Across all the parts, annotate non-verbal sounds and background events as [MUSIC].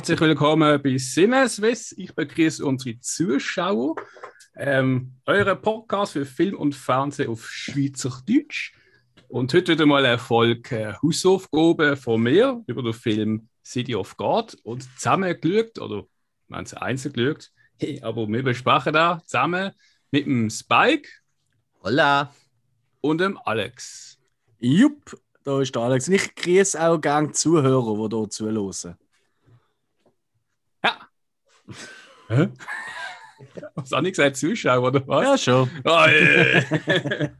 Herzlich willkommen bei Sinneswiss. Ich begrüße unsere Zuschauer. Ähm, euren Podcast für Film und Fernsehen auf Schweizerdeutsch. Und heute wieder mal eine Folge äh, Hausaufgabe von mir über den Film City of God und zusammen geschaut, oder wir haben es einzeln geschaut, hey, aber wir besprechen da zusammen mit dem Spike. Hola. Und dem Alex. Jupp, da ist der Alex. Und ich grüße auch gerne Zuhörer, die hier zuhören. Hä? Was habe ich gesagt? Zuschauer oder was? Ja, schon. Oh, yeah. [LAUGHS]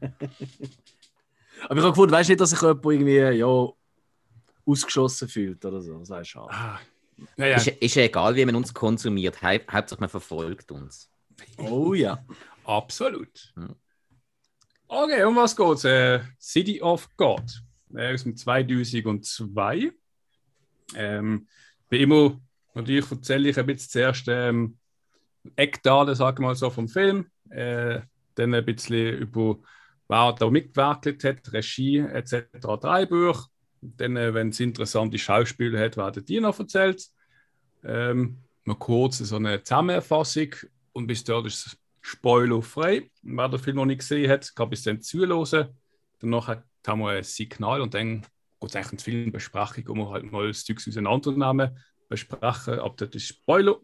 Aber ich habe gefunden, weißt du nicht, dass sich jemand irgendwie ja, ausgeschossen fühlt oder so. Das ist schade. ah. ja, ja. Ist, ist ja egal, wie man uns konsumiert. Haupt- Hauptsache, man verfolgt uns. Oh ja. [LAUGHS] Absolut. Hm. Okay, um was geht's? Äh, City of God. Äh, aus dem 2002. Ähm, wie immer, natürlich erzähle ich ein bisschen zuerst ähm, Eckdaten, sag ich mal so, vom Film. Äh, dann ein bisschen über, wer da mitgewerkelt hat, Regie etc., Drehbuch. Dann, äh, wenn es interessante Schauspieler hat, werden die noch erzählt. Ähm, noch kurz so eine Zusammenfassung und bis dort ist es spoilerfrei. Wer den Film noch nicht gesehen hat, kann bis dann zuhören. Danach haben wir ein Signal und dann geht es eigentlich in die Filmbesprechung, wir halt mal das Zeug auseinandernehmen, besprechen, ab ist Spoiler.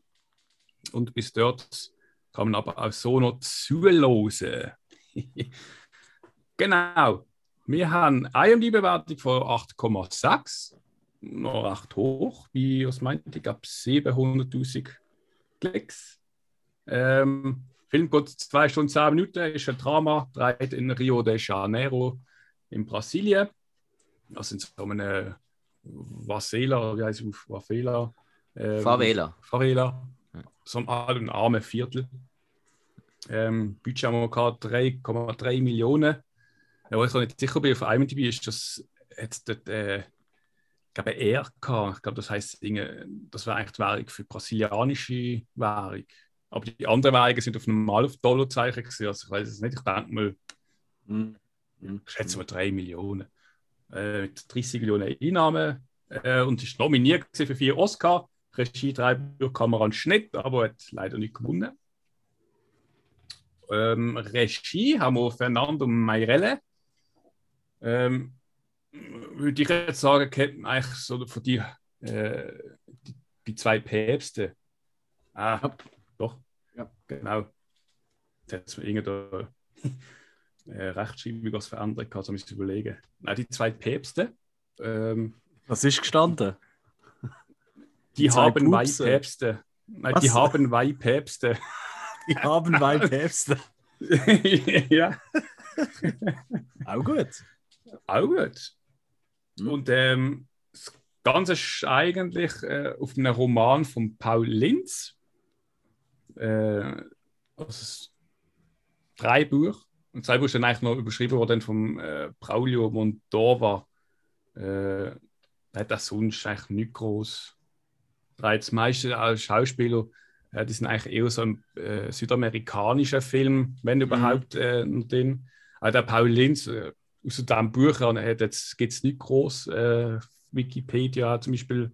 Und bis dort kann man aber auch so noch zuhören. [LAUGHS] genau. Wir haben eine IMDb-Bewertung von 8,6. Noch recht hoch, wie was meint ich, ab 700.000 Klicks. Ähm, Film geht 2 Stunden 10 Minuten, ist ein Drama, dreht in Rio de Janeiro in Brasilien. Also in so einem Vasela, wie heißt es auf Favela? Ähm, Favela. Favela. So einem alten, armen Viertel. Ähm, Budget haben wir gehabt, 3,3 Millionen. Ja, wo ich noch nicht sicher bin, auf IMDb ist das jetzt dort, äh, ich glaube, R gehabt. Ich glaube, das heißt, das wäre eigentlich die Währung für brasilianische Währung. Aber die anderen Währungen sind auf normal auf Dollarzeichen gewesen. Also ich weiß es nicht. Ich denke mal, Mhm. ich schätze mal 3 Millionen. Äh, mit 30 Millionen Einnahmen. Äh, und ist nominiert für vier Oscar. Regie, Drehbuch, Kamera und Schnitt, aber hat leider nicht gewonnen. Ähm, Regie haben wir Fernando Meirelle. Ähm, würde ich jetzt sagen, kennt man eigentlich so von die, äh, die, die zwei Päpste. Ah, Ja. doch. Ja. Genau. Jetzt irgendeine [LAUGHS] äh, Rechtschreibung was verändert, kann ich überlegen. Nein, die zwei Päpste. Ähm, Was ist gestanden? die Die haben zwei Pupse. Päpste. Nein, Was? [LAUGHS] die haben zwei Päpste. [LAUGHS] Die haben zwei Päpste. ja, [LAUGHS] Auch gut. auch gut. Mhm. Und ähm, das Ganze ist eigentlich äh, auf einem Roman von Paul Linz. Äh, also drei Bücher. Und zwei Bücher sind eigentlich noch überschrieben worden vom äh, Braulio Montova. Äh, hat das sonst eigentlich nicht groß. Das meiste als Schauspieler, äh, die sind eigentlich eher so ein äh, südamerikanischer Film, wenn überhaupt äh, noch drin. Aber der Paul Linz, äh, aus diesem Buch an, hat jetzt gibt es nicht groß äh, Wikipedia zum Beispiel,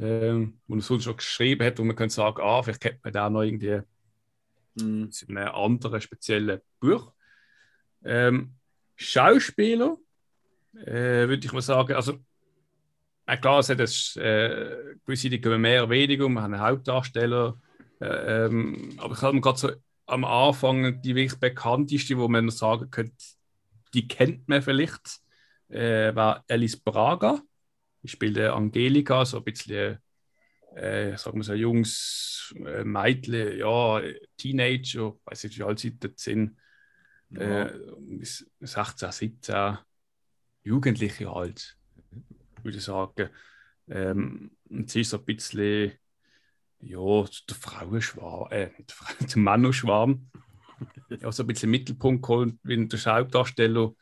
ähm, wo er sonst schon geschrieben hat, wo man könnte sagen, ah, vielleicht kennt man da noch irgendwie Mhm. zu einem anderen speziellen Buch. Ähm, Schauspieler, äh, würde ich mal sagen, also äh, klar, es hat es, äh, gewisse, die kommen mehr oder weniger, wir haben einen Hauptdarsteller, äh, ähm, aber ich habe gerade so am Anfang die wirklich bekannteste, wo man sagen könnte, die kennt man vielleicht, äh, war Alice Braga. Die spielte Angelika, so ein bisschen, äh, sagen wir so, ein junges äh, Mädchen, ja, Teenager, weiß nicht, wie alt sie sind, Ja. äh, bis 16, 17, Jugendliche halt, würde ich sagen. Ähm, und sie ist so ein bisschen, ja, der Frauenschwarm, äh, [LAUGHS] der, Männerschwarm. ja, so ein bisschen Mittelpunkt geholt, wenn der Hauptdarsteller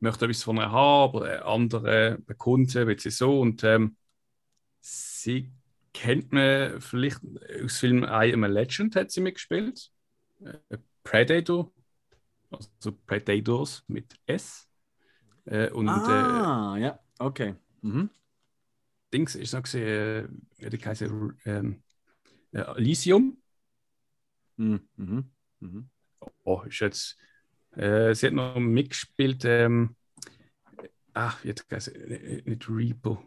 möchte etwas von ihr haben, aber der andere sie, will sie so. Und ähm, sie kennt man vielleicht aus Film I Am a Legend, hat sie mitgespielt. Äh, Predator, also Predators mit S. Äh, und äh, ah, ja, okay. Mhm. Dings ist noch gesehen, äh, der heißt, ähm, äh, Elysium. Mhm. Mhm. Mhm. Oh, ist jetzt. Äh, sie hat noch mitgespielt. Ähm, ach, jetzt heißt nicht Repo.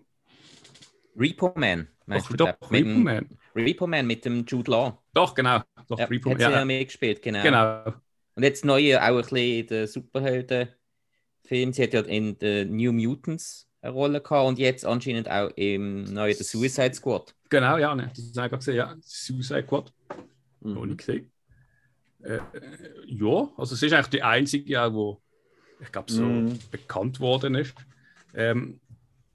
Repo Man. Doch, du, doch, Repo dem- Man. Repo Man mit dem Jude Law. Doch, genau. Doch, Ja, Repo hat Man. sie ja Ja, mitgespielt, genau. genau. Und jetzt neu auch ein bisschen in den Superhelden-Film. Sie hat ja in den New Mutants eine Rolle gehabt und jetzt anscheinend auch im neuen The Suicide Squad. Genau, ja, ne, das habe ich gesehen. Ja, Suicide Squad. Mhm. Noch nicht gesehen. Äh, äh, ja, also es ist eigentlich die einzige, auch, wo ich glaube so Mhm. bekannt worden ist. Ähm,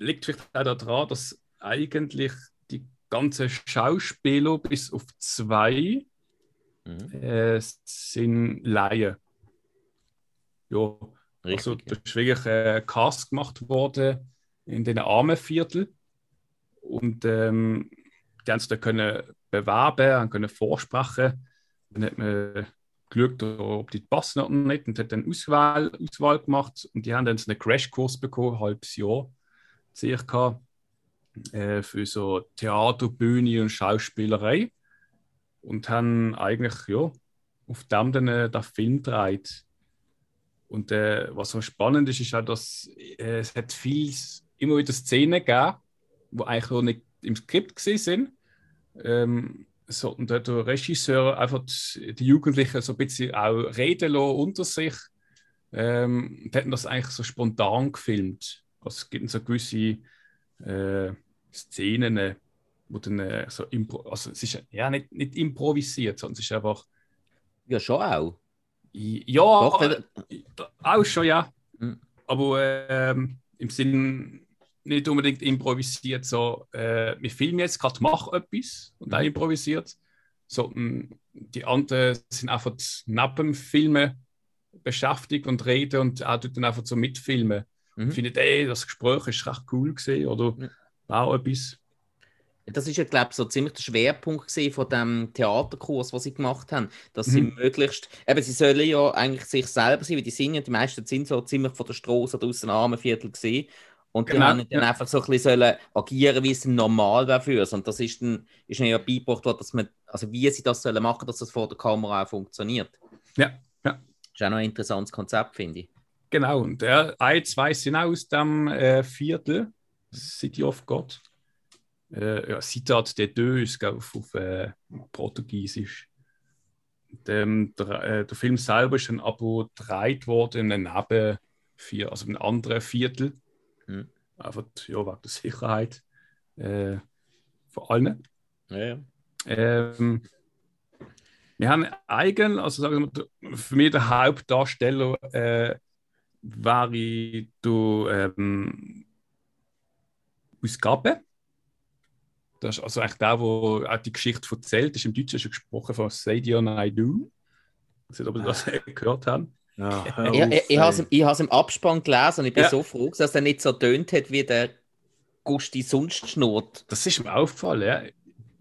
liegt vielleicht auch daran, dass eigentlich die ganzen Schauspieler bis auf zwei Mhm. äh, sind Laien. Ja, also Richtig. da ist wirklich äh, Cast gemacht worden in den Armenviertel und ähm, die haben sich dann können bewerben, haben können vorsprechen. Dann hat man geschaut, ob die passen oder nicht und hat dann Auswahl, Auswahl gemacht und die haben dann so einen Crashkurs bekommen, ein halbes Jahr circa, äh, für so Theater, Bühne und Schauspielerei und haben eigentlich ja, auf dem dann äh, den Film gedreht. Und äh, was so spannend ist, ist auch, dass äh, es hat viel, immer wieder Szenen gegeben, die eigentlich noch nicht im Skript sind. Ähm, so, und der Regisseur einfach die, die Jugendlichen so ein bisschen auch reden lassen unter sich. Ähm, und hätten das eigentlich so spontan gefilmt. Also es gibt so gewisse äh, Szenen, äh, wo dann äh, so impro also es ist ja nicht, nicht improvisiert, sondern es ist einfach Ja, schon auch. ja, Doch, weil- auch schon, ja. Mhm. Aber ähm, im Sinn nicht unbedingt improvisiert, so, äh, wir filmen jetzt gerade, mach etwas und auch improvisiert. So, mh, die anderen sind einfach neben dem Filmen beschäftigt und reden und auch dann einfach so mitfilmen. Mhm. Und findet, ey, das Gespräch ist recht cool gesehen oder Ja. auch etwas. Das ist ja, glaube ich, so ziemlich der Schwerpunkt von dem Theaterkurs, was sie gemacht haben. Dass sie Mhm. möglichst, eben, sie sollen ja eigentlich sich selber sein, weil die sind ja, die meisten sind so ziemlich von der Straße oder aus dem Armenviertel gesehen. Und die Genau, haben dann ja. einfach so ein bisschen sollen agieren, wie es normal wäre für sie. Und das ist dann, ist dann ja beigebracht worden, dass man, also wie sie das sollen machen, dass das vor der Kamera auch funktioniert. Ja, ja. Ist auch noch ein interessantes Konzept, finde ich. Genau, und der ein, zwei sind aus dem äh, Viertel, City of God. Äh, ja, Ciudad de Deus, ich, auf äh, Portugiesisch. Und, ähm, der, äh, der Film selber ist dann aber gedreht worden in einem Neben vier, also in einem anderen Viertel. Mhm. Einfach ja, wegen der Sicherheit äh, von allen. Ja, ja. Ähm, wir haben eigentlich, also sagen wir, der- für mich der Hauptdarsteller äh, wäre der ähm, Buscape. Das ist also eigentlich der, der auch die Geschichte erzählt. Ist im Deutschen schon gesprochen von Sadio Naidu. Ich weiß nicht, ob ihr das [LAUGHS] gehört habt. Ja, auf, ich, ich habe es ich habe es im Abspann gelesen und ich bin Ja. so froh, dass er nicht so tönt hat, wie der Gusti sonst schnurrt. Das ist mir aufgefallen. Ja.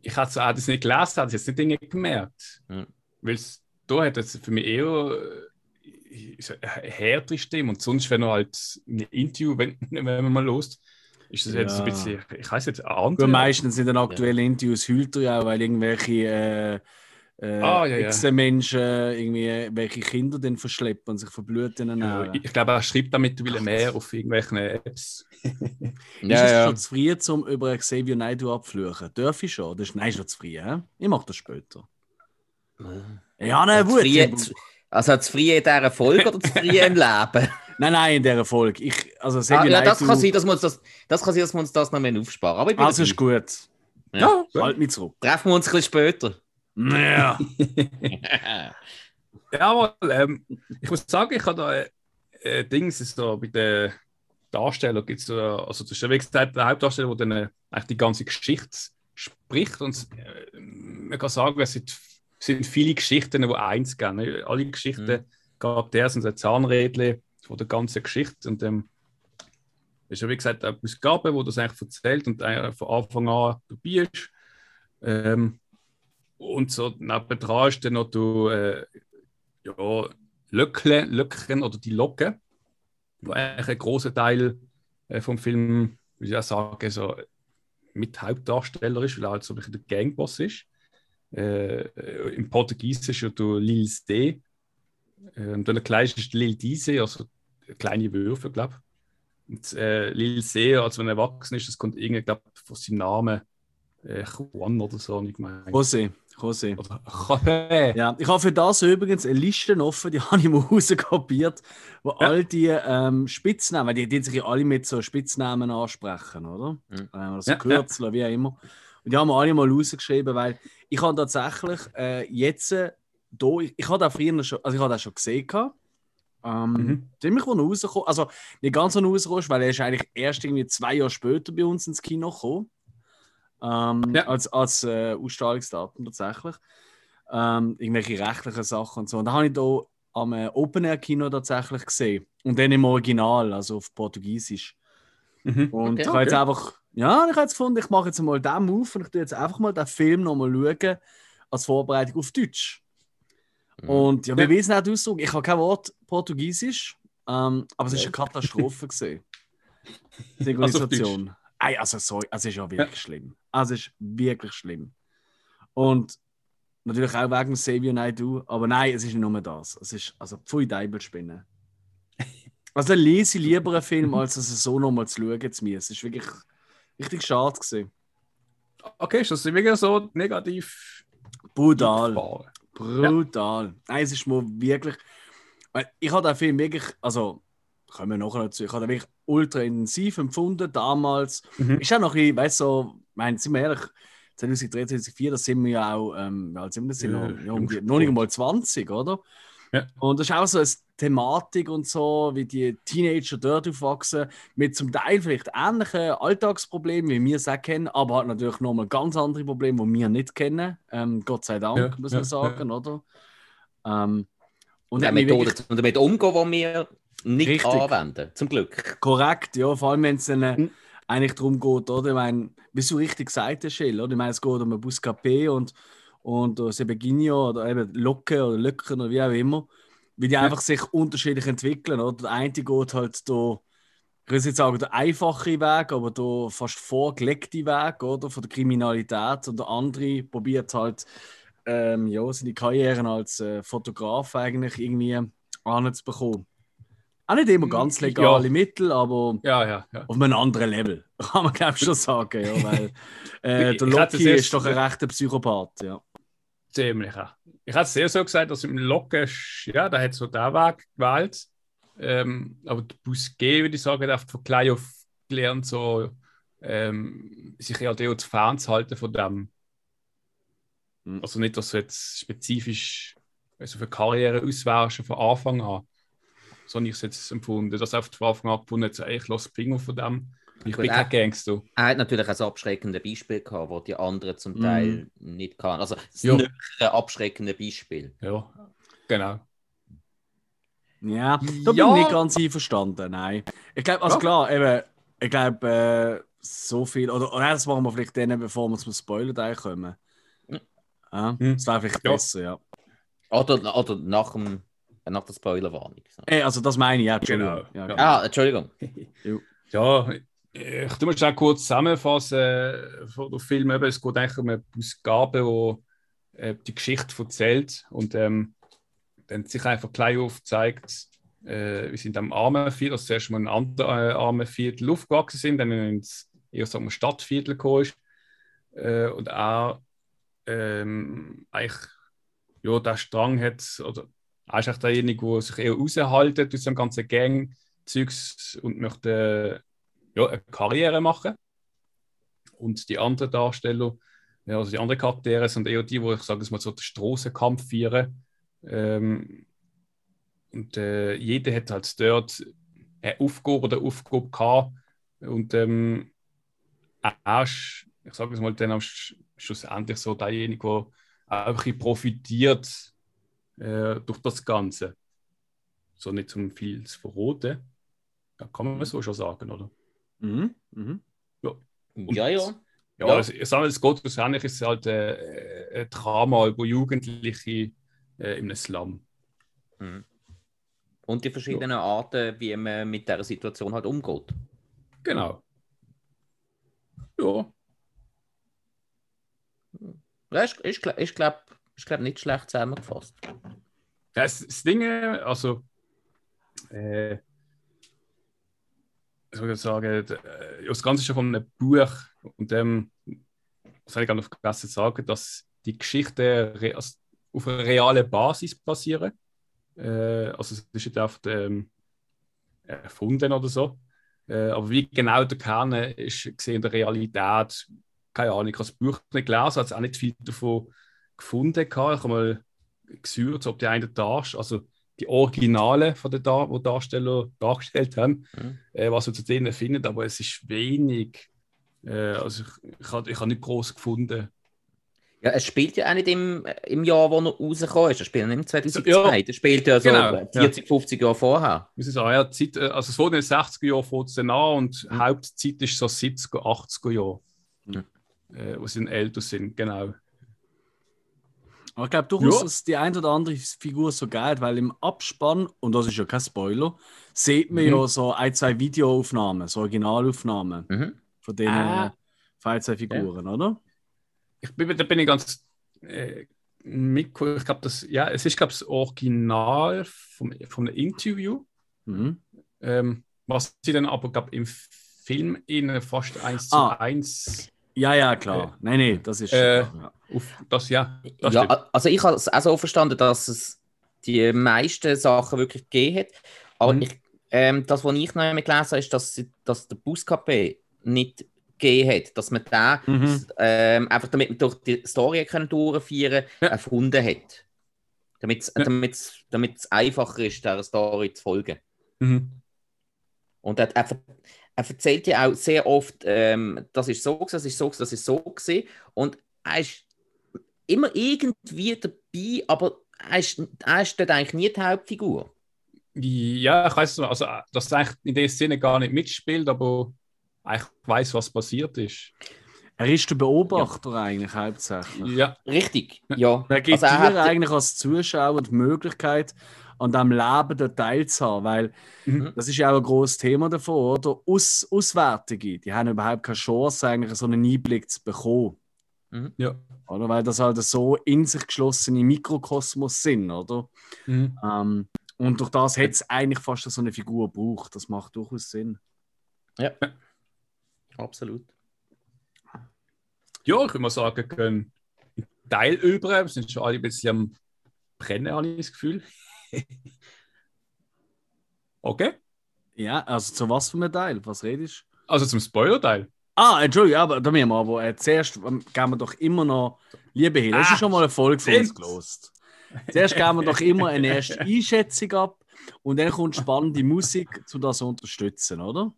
Ich hatte das nicht gelesen, habe es jetzt nicht Dinge gemerkt. Mhm. Weil es da hat es für mich eher äh, eine härtere Stimme. Und sonst, wenn er halt ein Interview, wenn, [LAUGHS] wenn man mal lost, ist das jetzt Ja. ein bisschen, ich weiß nicht, andere. meistens in den aktuellen Interviews hüllt er ja auch, weil irgendwelche äh, äh, Ah, ja, ja. Ex-Menschen irgendwie welche Kinder dann verschleppen und sich verbluten. Ja, Ja, ich, ich glaube, er schreibt da mittlerweile mehr auf irgendwelchen Apps. [LAUGHS] Ist es schon zu früh, um über Xavier Naidoo abfluchen? Darf ich schon? Das ist, nein, ist noch zu früh. Hä? Ich mache das später. Ja, nein, Zu gut. Also zu früh in dieser Folge oder zu früh im [LAUGHS] Leben? Nein, nein, in dieser Folge. Ich, also Ah, ja, das kann sein, dass wir uns das, das, kann sein, dass wir uns das noch mehr aufsparen. Aber ich bin Also ist gut. Ja. Halt mich zurück. Treffen wir uns ein bisschen später. Ja. [LAUGHS] Ja, aber ähm, ich muss sagen, ich habe da äh, äh, Dings, ist da bei den Darstellern gibt es da, also das ist ja wie gesagt der Hauptdarsteller, der dann äh, eigentlich die ganze Geschichte spricht und äh, man kann sagen, es sind, sind viele Geschichten, die eins gehen. Ne? Alle Geschichten Mhm. gab der sind ein Zahnrädle von der ganzen Geschichte und ähm, ist ja wie gesagt eine Ausgabe, wo das eigentlich erzählt und von Anfang an dabei ist. Ähm, und so nebendran ist dann noch der, äh, ja, Löckle, Löckchen oder die Locke, wo eigentlich ein großer Teil äh, vom Film, wie ich auch sagen, so mit Hauptdarsteller ist, weil er halt so ein bisschen der Gangboss ist. Äh, Im Portugies ist ja der Lil D. Äh, und dann Kleinste ist Lil Diese, also kleine Würfe, glaube ich. Und äh, Lil See, als wenn er erwachsen ist, das kommt irgendwie, glaube von seinem Namen äh, Juan oder so, nicht gemeint. Jose. Jose. ja, ich habe für das übrigens eine Liste offen, die [LAUGHS] habe ich mal rauskopiert, wo ja. all die ähm, Spitznamen, die, die sich alle mit so Spitznamen ansprechen, oder? Mhm. Äh, oder so ja, Kürzel, ja. wie auch immer. Und die haben wir alle mal rausgeschrieben, weil ich habe tatsächlich äh, jetzt äh, da, ich, ich habe da früher schon, also ich habe das schon gesehen gehabt. Ähm, mhm. Ziemlich wo rausgekommen, also nicht ganz so rausgekommen, weil er ist eigentlich erst irgendwie zwei Jahre später bei uns ins Kino gekommen ähm, ja. als, als äh, Ausstrahlungsdatum tatsächlich. Ähm, irgendwelche rechtlichen Sachen und so. Und da habe ich da am äh, Open Air Kino tatsächlich gesehen. Und dann im Original, also auf Portugiesisch. Mhm. Und okay, ich habe okay. jetzt einfach, ja, ich habe jetzt gefunden, ich mache jetzt mal den Move und ich tue jetzt einfach mal den Film nochmal schauen, als Vorbereitung auf Deutsch. Mhm. Und ja, wir ja. wissen nicht Ausdruck, ich habe kein Wort Portugiesisch, ähm, aber es war eine Katastrophe gesehen. Synchronisation. [LAUGHS] Also, also, sorry, also es ist ja wirklich ja. schlimm. Also es ist wirklich schlimm. Und natürlich auch wegen Savior Night Do, aber nein, es ist nicht nur das. Es ist also pfui Deibelspinnen. [LAUGHS] Also lese ich lieber einen Film, als es so nochmal zu schauen zu mir. Es ist wirklich richtig schade gewesen. Okay, ist das wirklich so negativ? Brutal. Brutal. Ja. Nein, es ist mir wirklich. Ich habe den Film wirklich, also kommen wir nachher dazu, ich habe den wirklich ultra intensiv empfunden damals. Mhm. Ist auch noch ein bisschen, weißt du, so, meine, sind wir ehrlich, 2003, 2004, da sind wir ja auch, ähm, alt sind wir das? Ja, noch, ja, um, noch nicht einmal 20, oder? Ja. Und das ist auch so eine Thematik und so, wie die Teenager dort aufwachsen, mit zum Teil vielleicht ähnlichen Alltagsproblemen, wie wir es auch kennen, aber halt natürlich nochmal ganz andere Probleme, die wir nicht kennen. Ähm, Gott sei Dank, ja, muss man ja, sagen, oder? Ähm, und ja, Methode, wirklich... damit umgehen, die wir nicht Richtig. anwenden, zum Glück. Korrekt, ja, vor allem wenn es dann. Hm eigentlich darum geht, oder? Ich meine, wie du richtig gesagt hast, Schill, oder? Ich meine, es geht um ein Buscapé und, und uh, Sebeginho oder eben Locke oder Löcken oder wie auch immer, wie die ja. einfach sich unterschiedlich entwickeln, oder? Der eine geht halt da, ich würde jetzt sagen, der einfache Weg, aber der fast vorgelegte Weg, oder? Von der Kriminalität und der andere probiert halt, ähm, ja, seine Karriere als äh, Fotograf eigentlich irgendwie anzubekommen. Auch nicht immer ganz legale ja. Mittel, aber ja, ja. auf einem anderen Level, [LAUGHS] kann man glaube ich schon sagen. Ja, weil [LAUGHS] äh, der Loki ist doch ein rechter Psychopath. Ja. Ziemlich, ja. Ich hatte es sehr so gesagt, dass im Loki, ja, der hat so den Weg gewählt. Ähm, aber der Busquet, würde ich sagen, hat von klein auf gelernt, so, ähm, sich eher zu fernzuhalten von dem. Mhm. Also nicht, dass er jetzt spezifisch also für Karriere auswäre, schon von Anfang an so habe ich es jetzt empfunden. Das auf die Anfang an gefunden, jetzt, ich lasse Finger von dem. Ich bin kein Gangster. Er hat natürlich ein abschreckendes Beispiel gehabt, das die anderen zum Teil mm. nicht kann. Also das ja. ein abschreckendes Beispiel. Ja, genau. Ja, da ja. bin ich nicht ganz einverstanden, nein. Ich glaube, also ja. klar, eben, ich glaube, äh, so viel, oder, oder das machen wir vielleicht dann, bevor wir zum Spoiler kommen. Ja, hm. Das wäre vielleicht ja. besser, ja. Oder, oder nach dem nach der Spoilerwarnung. So. Hey, also das meine ich, ja. Genau. Ja, genau. Ah, Entschuldigung. [LAUGHS] ja, ich tu mal schnell kurz zusammenfassen von dem Film. Es geht eigentlich um eine Ausgabe, die äh, die Geschichte erzählt und ähm, dann sich einfach gleich aufzeigt, äh, wir sind am Armenviertel, also zuerst mal ein anderes äh, Armenviertel aufgewachsen sind, dann ins eher sagen wir, Stadtviertel gekommen ist äh, und auch ähm, eigentlich ja, der Strang hat, oder er ist derjenige, der sich eher raushaltet aus dem ganzen Gang-Zeugs und möchte ja, eine Karriere machen. Und die anderen Darsteller, ja, also die anderen Charaktere, sind eher die, die ich sage mal so den Strassenkampf führen. Ähm, und äh, jeder hat halt dort eine Aufgabe oder eine Aufgabe gehabt. Und ähm, ist, ich sage es mal, dann am schlussendlich so derjenige, der auch ein profitiert äh, durch das Ganze. So nicht zum viel zu verroten. Ja, kann man so schon sagen, oder? Mhm. Mhm. Ja. ja, ja. Ja, ja. Also, ich geht wahrscheinlich ist halt äh, ein Drama über Jugendliche äh, im Slum. Mhm. Und die verschiedenen ja. Arten, wie man mit der Situation halt umgeht. Genau. Ja. ist, ist, ist glaube ich, glaub, nicht schlecht zusammengefasst. Das, das Ding, also, äh, soll ich sagen, äh, das Ganze ist ja von einem Buch und dem, was habe ich gerade noch vergessen sagen, dass die Geschichte auf einer realen Basis basieren. Äh, also es ist nicht einfach ähm, erfunden oder so. Äh, aber wie genau der Kern ist gesehen in der Realität, keine Ahnung, ich habe das Buch nicht gelesen, habe auch nicht viel davon gefunden. Ich habe mal gesucht, ob die einen Darst, also die Originale von den Dar die Darsteller dargestellt haben, mhm. äh, was man zu denen findet, aber es ist wenig. Äh, also ich, ich habe ich hab nicht groß gefunden. Ja, es spielt ja auch nicht im, im Jahr, wo er rausgekommen ist. Es spielt nicht im 2002. Ja. Das spielt ja so genau. 40, ja. 50 Jahre vorher. Muss ich sagen, ja, Zeit, äh, also es wurde in den 60er Jahren fängt es an und mhm. Hauptzeit ist so 70er, 80er Jahre. Mhm. Äh, wo sie älter sind, genau. Aber ich glaube durchaus, ja. dass die eine oder andere Figur so geil, weil im Abspann, und das ist ja kein Spoiler, sieht man mhm. ja so ein, zwei Videoaufnahmen, so Originalaufnahmen mhm. von den ah. ein, zwei Figuren, ja. oder? Ich bin, da bin ich ganz äh, mitgekommen. Ich glaube, das, ja, es ist, glaube das Original vom, vom Interview. Mhm. Ähm, was sie dann aber, glaube im Film in fast eins ah. zu eins ja, ja, klar. Äh, nein, nein, das ist. Äh, ja. Auf das, ja, das ja also ich habe es auch so verstanden, dass es die meisten Sachen wirklich gegeben hat. Aber mhm. ich, ähm, das, was ich noch einmal gelesen habe, ist, dass, dass der Buskapé nicht gegeben hat. Dass man den, mhm. ähm, einfach damit man durch die Story können durchführen ja. erfunden hat. Damit es ja. damit's, einfacher ist, der Story zu folgen. Mhm. Und er hat einfach er erzählt ja auch sehr oft, ähm, das ist so, das ist so, das ist so gesehen. Und er ist immer irgendwie dabei, aber er ist, er ist dort eigentlich nie die Hauptfigur. Ja, ich weiß also dass er eigentlich in der Szene gar nicht mitspielt, aber ich weiß, was passiert ist. Er ist der Beobachter ja. eigentlich hauptsächlich. Ja. Richtig, ja. Er gibt also er dir eigentlich als Zuschauer die Möglichkeit, an diesem Leben dort teilzuhaben. Weil mhm. das ist ja auch ein großes Thema davon, oder? Aus, Auswärtige, die haben überhaupt keine Chance, eigentlich so einen Einblick zu bekommen. Mhm. Ja. Oder? Weil das halt so in sich geschlossene Mikrokosmos sind, oder? Mhm. Ähm, und durch das hätte es eigentlich fast so eine Figur gebraucht. Das macht durchaus Sinn. Ja, absolut. Ja, ich würde mal sagen, können Teil über, wir sind schon alle ein bisschen am Brennen, habe ich das Gefühl. [LAUGHS] okay. Ja, also zu was für einem Teil? Was redest du? Also zum Spoiler-Teil. Ah, Entschuldigung, aber da müssen wir aber äh, zuerst ähm, geben wir doch immer noch, liebe Hill, hast du ah, schon mal eine Folge von uns gelost? Zuerst geben wir doch immer eine erste [LAUGHS] Einschätzung ab und dann kommt spannende Musik, um das zu unterstützen, oder?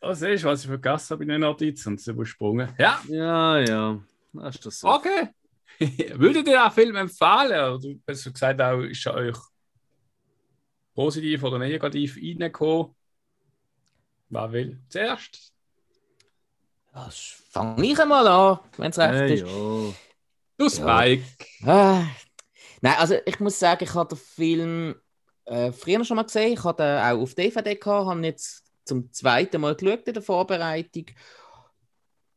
Was ist, was ich vergessen habe in den Notizen und sie übersprungen. Ja. Ja, ja. Das ist das so. Okay. [LAUGHS] Würdet ihr den Film empfehlen? Oder besser gesagt, auch ist er euch positiv oder negativ reingekommen? Wer will zuerst? Das fange ich einmal an, wenn es recht hey, ist. Ja. Du Spike. Ja. Ah. Nein, also ich muss sagen, ich habe den Film äh, früher schon mal gesehen. Ich hatte ihn auch auf DVD gehabt, habe jetzt zum zweiten Mal geschaut in der Vorbereitung.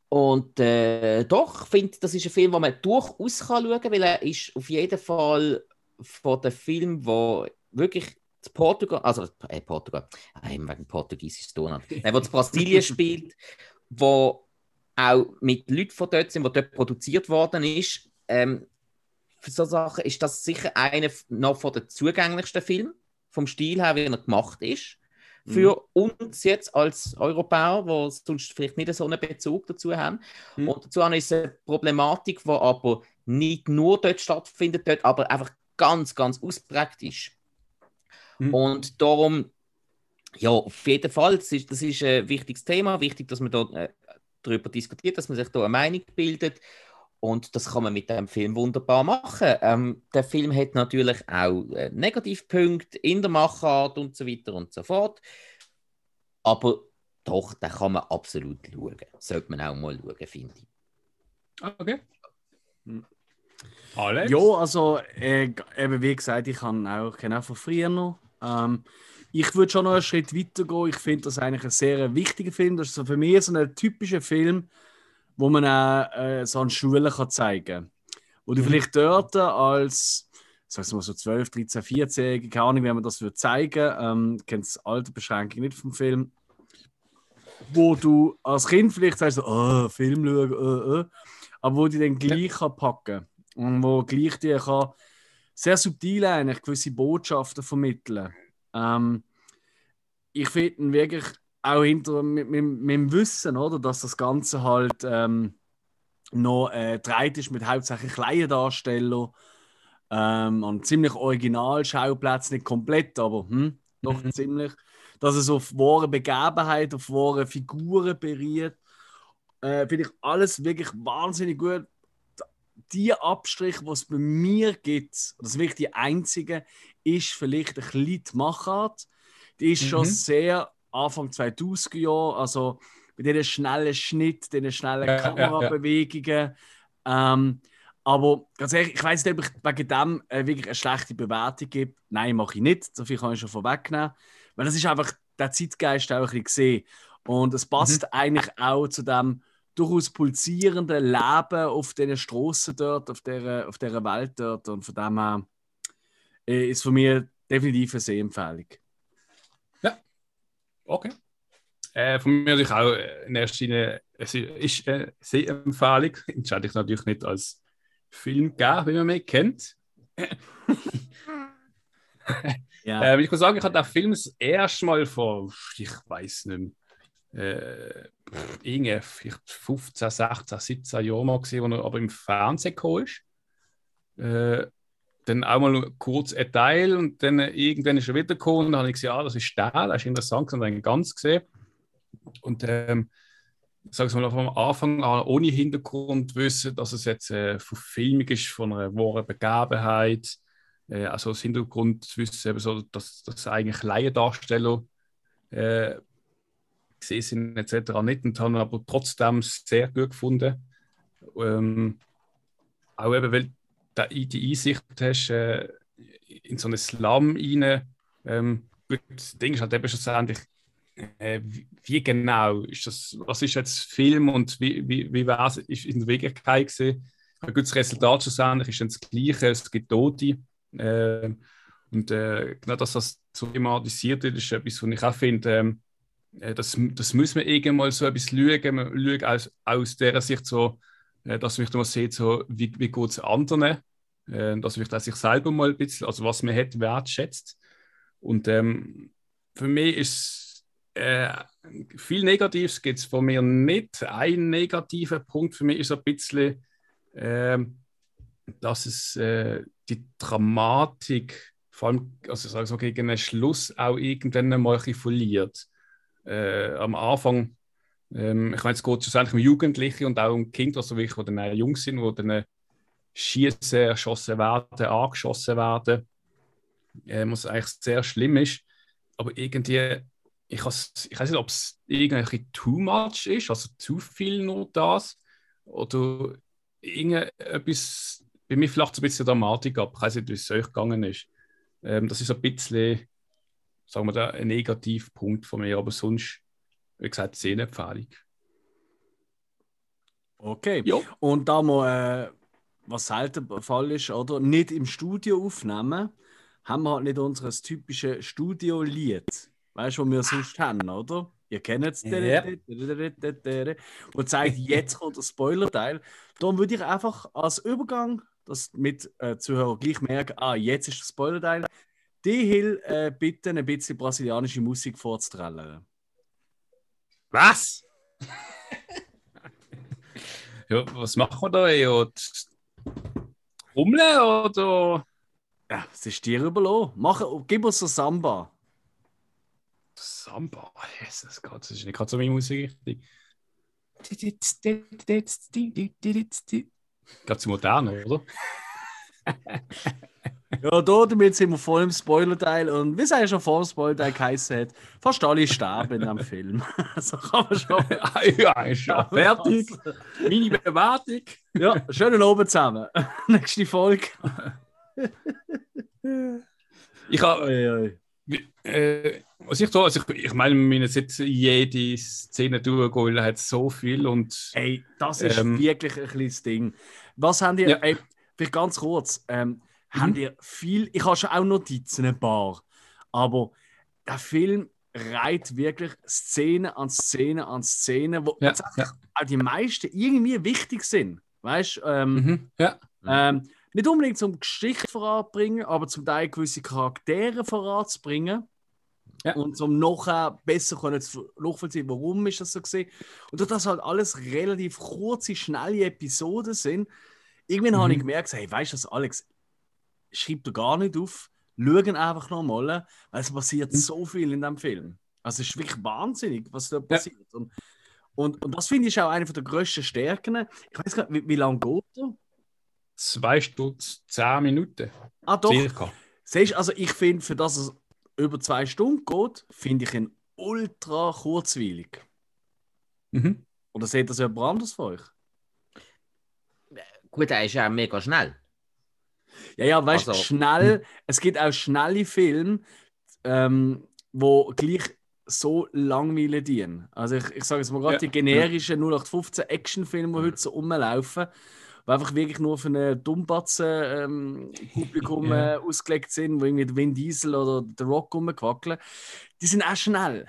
Und äh, doch, ich finde, das ist ein Film, den man durchaus kann schauen kann, weil er ist auf jeden Fall von den Filmen, wo wirklich Portugal, also äh, Portugal, äh, wegen Portugiesisch äh, wo das Brasilien spielt, wo auch mit Leuten von dort sind, wo dort produziert worden ist. Ähm, für so Sachen ist das sicher einer noch von den zugänglichsten Filmen, vom Stil her, wie er gemacht ist. Für mhm. uns jetzt als Europäer, die sonst vielleicht nicht so einen Bezug dazu haben. Mhm. Und dazu ist es eine Problematik, die aber nicht nur dort stattfindet, dort aber einfach ganz, ganz ausprägt ist. Mhm. Und darum, ja, auf jeden Fall, das ist, das ist ein wichtiges Thema, wichtig, dass man da äh, darüber diskutiert, dass man sich da eine Meinung bildet. Und das kann man mit dem Film wunderbar machen. Ähm, der Film hat natürlich auch äh, Negativpunkte in der Machart und so weiter und so fort. Aber doch, da kann man absolut schauen. Sollte man auch mal schauen, finde ich. Okay. Hm. Alex? Ja, also, äh, eben wie gesagt, ich kann auch, kenne auch von früher noch. Ähm, ich würde schon noch einen Schritt weiter gehen. Ich finde das eigentlich ein sehr wichtiger Film. Das ist so für mich so ein typischer Film, wo man auch äh, so an Schulen kann zeigen kann. wo du mhm. vielleicht dort als sag's mal so 12, 13, 14, keine Ahnung, wie man das würde zeigen. Ähm, kennt das Altersbeschränkung nicht vom Film. Wo du als Kind vielleicht sagst, so, oh, Film schauen, uh, uh, aber wo die dann gleich ja. kann packen und wo gleich die kann sehr subtil eigentlich gewisse Botschaften vermitteln. Ähm, ich finde wirklich auch hinter mit, mit, mit, dem Wissen, oder, dass das Ganze halt ähm, noch äh, ist mit hauptsächlich kleinen Darstellern ähm, an ziemlich original Schauplätzen, nicht komplett, aber hm, doch mhm. ziemlich. Dass es auf wahre Begebenheit, auf wahre Figuren beriert. Äh, Finde ich alles wirklich wahnsinnig gut. Die Abstrich, was es bei mir gibt, das ist wirklich die einzige, ist vielleicht ein bisschen die Machart. Die ist mhm. schon sehr Anfang 2000er Jahre, also mit diesen schnellen Schnitt, diesen schnellen ja, Kamerabewegungen. Ja, ja. Ähm, aber ganz ehrlich, ich weiß nicht, ob ich wegen dem äh, wirklich eine schlechte Bewertung gebe. Nein, mache ich nicht. So viel kann ich schon vorwegnehmen. Weil das ist einfach der Zeitgeist auch ein bisschen gesehen. Und es passt mhm. eigentlich auch zu dem durchaus pulsierenden Leben auf diesen Straßen dort, auf dieser, auf dieser Welt dort. Und von dem her äh, ist von mir definitiv eine Sehempfehlung. Ja, okay. Äh, von mir natürlich auch in erster Linie, es ist eine Sehempfehlung. [LAUGHS] Entscheide ich natürlich nicht als Film gegeben, wie man mich kennt. [LAUGHS] ja. [LAUGHS] äh, ich muss sagen, ich habe den Film das erste Mal vor, ich weiß nicht äh, 15, 16, 17 Jahren mal gesehen, wo er aber im Fernsehen gekommen ist. Äh, dann auch mal kurz ein Teil und dann irgendwann ist er wiedergekommen und dann habe ich gesagt, ja, das ist der, das ist interessant und dann ganz gesehen. Und ähm, sag mal, vom Anfang an ohne Hintergrund wissen, dass es jetzt äh, Verfilmung ist von einer wahren Begebenheit. Äh, also das Hintergrund wissen, eben so, dass das eigentlich Laiendarsteller äh, gesehen sind etc. nicht und haben aber trotzdem sehr gut gefunden. Ähm, auch eben, weil du die Einsicht hast äh, in so einen Slum rein. Ähm, das Ding ist halt eben schlussendlich, äh, wie, genau ist das, was ist jetzt Film und wie, wie, wie war es in der Wirklichkeit gesehen? Ein gutes Resultat schlussendlich ist dann das Gleiche, es gibt Tote. Äh, und äh, genau, dass das so thematisiert wird, ist etwas, was ich auch finde, ähm, äh, das, das muss man irgendwann mal so etwas schauen, schaut aus, aus dieser Sicht so, äh, dass man mal sieht, so, wie, wie geht es anderen, äh, dass man sich selber mal ein bisschen, also was man hat, wertschätzt. Und ähm, für mich ist äh, viel Negatives gibt es von mir nicht. Ein negativer Punkt für mich ist ein bisschen, äh, dass es äh, die Dramatik, vor allem also sag so gegen den Schluss, auch irgendwann mal verliert. Äh, am Anfang, ähm, ich meine, es geht schlussendlich um Jugendliche und auch um Kinder, also wirklich, die dann jung sind, die dann schießen, erschossen werden, angeschossen werden, äh, was eigentlich sehr schlimm ist. Aber irgendwie ich, ich weiß nicht, ob es irgendwie too much ist, also zu viel nur das, oder irgendetwas, bei mir vielleicht so ein bisschen Dramatik ab. Ich weiß nicht, wie es euch gegangen ist. Ähm, das ist ein bisschen, sagen wir da, ein Negativpunkt von mir, aber sonst, wie gesagt, Szenenempfehlung. Okay. Jo. Und da wir, äh, was selten der Fall ist, oder nicht im Studio aufnehmen, haben wir halt nicht unser typisches Studio-Lied. Weißt du, was wir sonst haben, oder? Ihr kennt es. Ja. Und zeigt, jetzt kommt der Spoiler-Teil. Darum würde ich einfach als Übergang, dass mit äh, Zuhörer gleich merken, ah, jetzt ist der Spoiler-Teil, die Hill äh, bitten, ein bisschen brasilianische Musik vorzuträllern. Was? [LAUGHS] ja, was machen wir da? Ja, Hummeln oder? Ja, es ist dir überlassen. Mach, gib uns so Samba. Samba, Jesus Gott, das ist nicht gerade so meine Musik richtig. Ganz modern, oder? [LAUGHS] ja, da damit sind wir voll im Spoiler-Teil und wie es eigentlich schon vor dem Spoiler-Teil geheißen hat, fast alle sterben in dem Film. [LAUGHS] so kann man schon. [LAUGHS] ja, ist schon fertig. Meine Bewertung. ja, schönen Abend zusammen. [LAUGHS] Nächste Folge. ich habe. Äh, was ich da, also ich, ich meine, wir müssen jetzt jede Szene durchgehen, hat so viel und. Ey, das ist ähm, wirklich ein kleines Ding. Was haben die, ja. ey, vielleicht ganz kurz. Ähm, mhm. Haben ihr viel, ich habe schon auch Notizen, ein paar, aber der Film reiht wirklich Szene an Szene an Szene, wo ja, ja. auch die meisten irgendwie wichtig sind. Weißt du? Ähm, mhm, ja. Ähm, nicht unbedingt zum Geschichte voranbringen, aber zum Teil gewisse Charaktere voranzubringen. Ja. Und um nachher besser können zu nachvollziehen, warum ist das so gesehen. Und dass das halt alles relativ kurze, schnelle Episoden sind, irgendwann mhm. habe ich gemerkt, hey, weißt du Alex, schreib dir gar nicht auf, schau einfach nochmal, weil es passiert mhm. so viel in dem Film. Also es ist wirklich wahnsinnig, was da passiert. Ja. Und, und, und das finde ich auch eine der grössten Stärken. Ich weiß gar nicht, wie, wie lange geht er? Zwei Stunden, zehn Minuten. Ah, doch. Circa. Siehst, also ich finde, für das es über zwei Stunden geht, finde ich ihn ultra kurzweilig. Mhm. Oder seht das jemand anders von euch? Gut, er ist ja mega schnell. Ja, ja, weißt du, also, schnell, hm. es gibt auch schnelle Filme, ähm, wo gleich so langweilig dienen. Also ich, ich sage jetzt mal gerade ja. die generischen 0815 Actionfilme, die heute so rumlaufen, die einfach wirklich nur für ein Dummbatzen-Publikum ähm, ja. äh, ausgelegt sind, wo irgendwie der Vin Diesel oder der Rock rumquackeln, die sind auch schnell.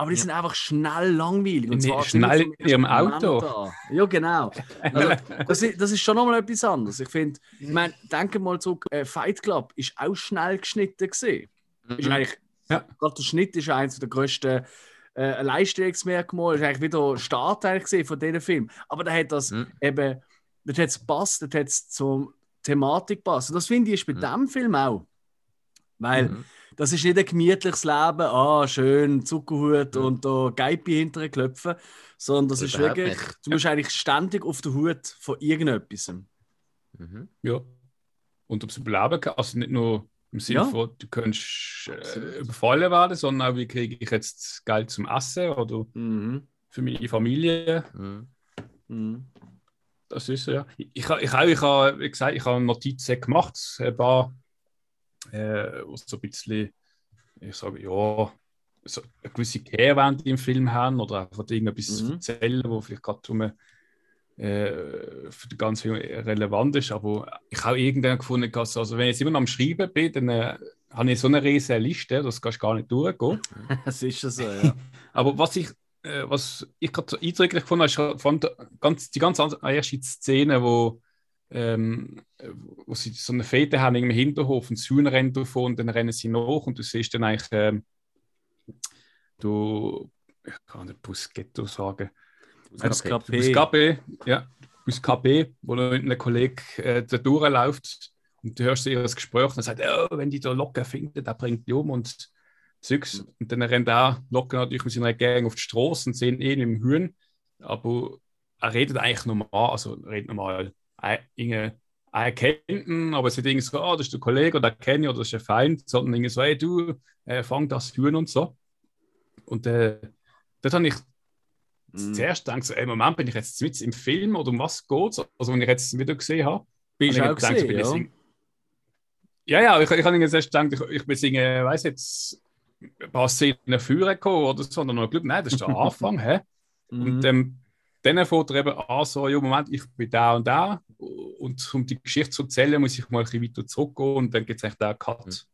Aber die ja. sind einfach schnell langweilig. Und zwar schnell in ihrem Auto. Ja, genau. Also, [LAUGHS] das, ist, das ist schon nochmal etwas anderes. Ich finde, ich meine, denke mal zurück, äh, Fight Club ist auch schnell geschnitten gesehen. Mhm. Ist eigentlich, ja. Gerade der Schnitt ist eines der grössten äh, Leistungsmerkmale. Ist eigentlich wieder Start eigentlich von diesem Film. Aber da hat das mhm. eben dort hat es gepasst, dort hat es zur Thematik gepasst. Und das finde ich ist bei mhm. diesem Film auch. Weil mhm. Das ist nicht ein gemütliches Leben, ah, schön, Zuckerhut mhm. und da Geipi hinter den Klöpfen, sondern das ist wirklich, nicht. du musst eigentlich ständig auf der Hut von irgendetwas. Mhm. Ja. Und ob es überleben kann, also nicht nur im Sinne ja. von, du könntest äh, überfallen werden, sondern auch, wie kriege ich jetzt Geld zum Essen oder mhm. für meine Familie. Mhm. mhm. Das ist so, ja. Ich, ich, ich, ich habe, wie gesagt, ich habe Notizen gemacht, ein paar, äh, so ein bisschen, ich sage, ja, so eine gewisse Kehrwende im Film haben oder einfach irgendetwas mhm. erzählen, wo vielleicht gerade um, äh, für den ganzen Film relevant ist. Aber ich habe irgendwann gefunden, dass, also wenn ich jetzt immer noch am Schreiben bin, dann äh, habe ich so eine riesige Liste, das kannst du gar nicht durchgehen. [LAUGHS] das ist ja so, ja. [LAUGHS] Aber was ich äh, was ich gerade so eindrücklich gefunden habe, ist von ganz, die ganz erste Szene, wo, ähm, wo sie so eine Fete haben im Hinterhof und das Huhn rennt davon und dann rennen sie nach und du siehst dann eigentlich, ähm, du, ich kann nicht Busghetto sagen, Buscapé, Buscapé, ja, Buscapé, wo ein Kollege äh, da durchläuft und du hörst ihr das Gespräch und er sagt, oh, wenn die da locker findet, der bringt die um und Zeugs. Und dann rennt er locker natürlich mit seiner Gang auf die Straße und sehen ihn im Hühn. Aber er redet eigentlich normal, also redet normal. Er, er kennt ihn, aber es wird irgendwie so, oh, das ist der Kollege oder kenne ich oder das ist ein Feind, sondern irgendwie so, hey, du, äh, fang das Hühn und so. Und äh, dort habe ich mm. zuerst gedacht, so, ey, Moment, bin ich jetzt mit im Film oder um was geht es? Also, wenn ich jetzt wieder gesehen habe, bin ich auch gedacht, gesehen, so, bin ja. ja, ja, ich, ich habe jetzt gedacht, ich, ich bin singen, weiß jetzt, ein paar Szenen führen gekommen oder so, sondern noch Glück, nein, das ist der [LAUGHS] Anfang. hä? Und mhm. ähm, dann fängt er eben an, so, ja, Moment, ich bin da und da. Und um die Geschichte zu erzählen, muss ich mal ein bisschen weiter zurückgehen und dann gibt es echt einen Cut.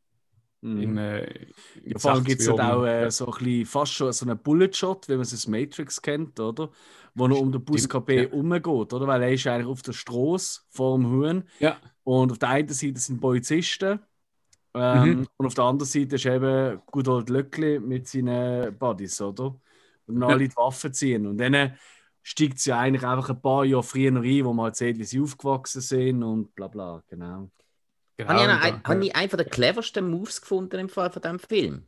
Mhm. In, äh, in Vor allem gibt es auch äh, so ein bisschen, fast schon so einen Bullet-Shot, wie man es aus Matrix kennt, oder? Wo er um den Bus KP ja. umgeht, oder? Weil er ist eigentlich auf der Straße vor dem Huhn. Ja. Und auf der einen Seite sind Polizisten ähm, mhm. Und auf der anderen Seite ist eben gut old Löckli mit seinen Buddies, oder? Und alle ja. die Waffen ziehen. Und dann steigt sie eigentlich einfach ein paar Jahre früher rein, wo man erzählt, wie sie aufgewachsen sind und bla bla, genau. genau habe ich, einen, habe ich einen der cleversten Moves gefunden im Fall von diesem Film.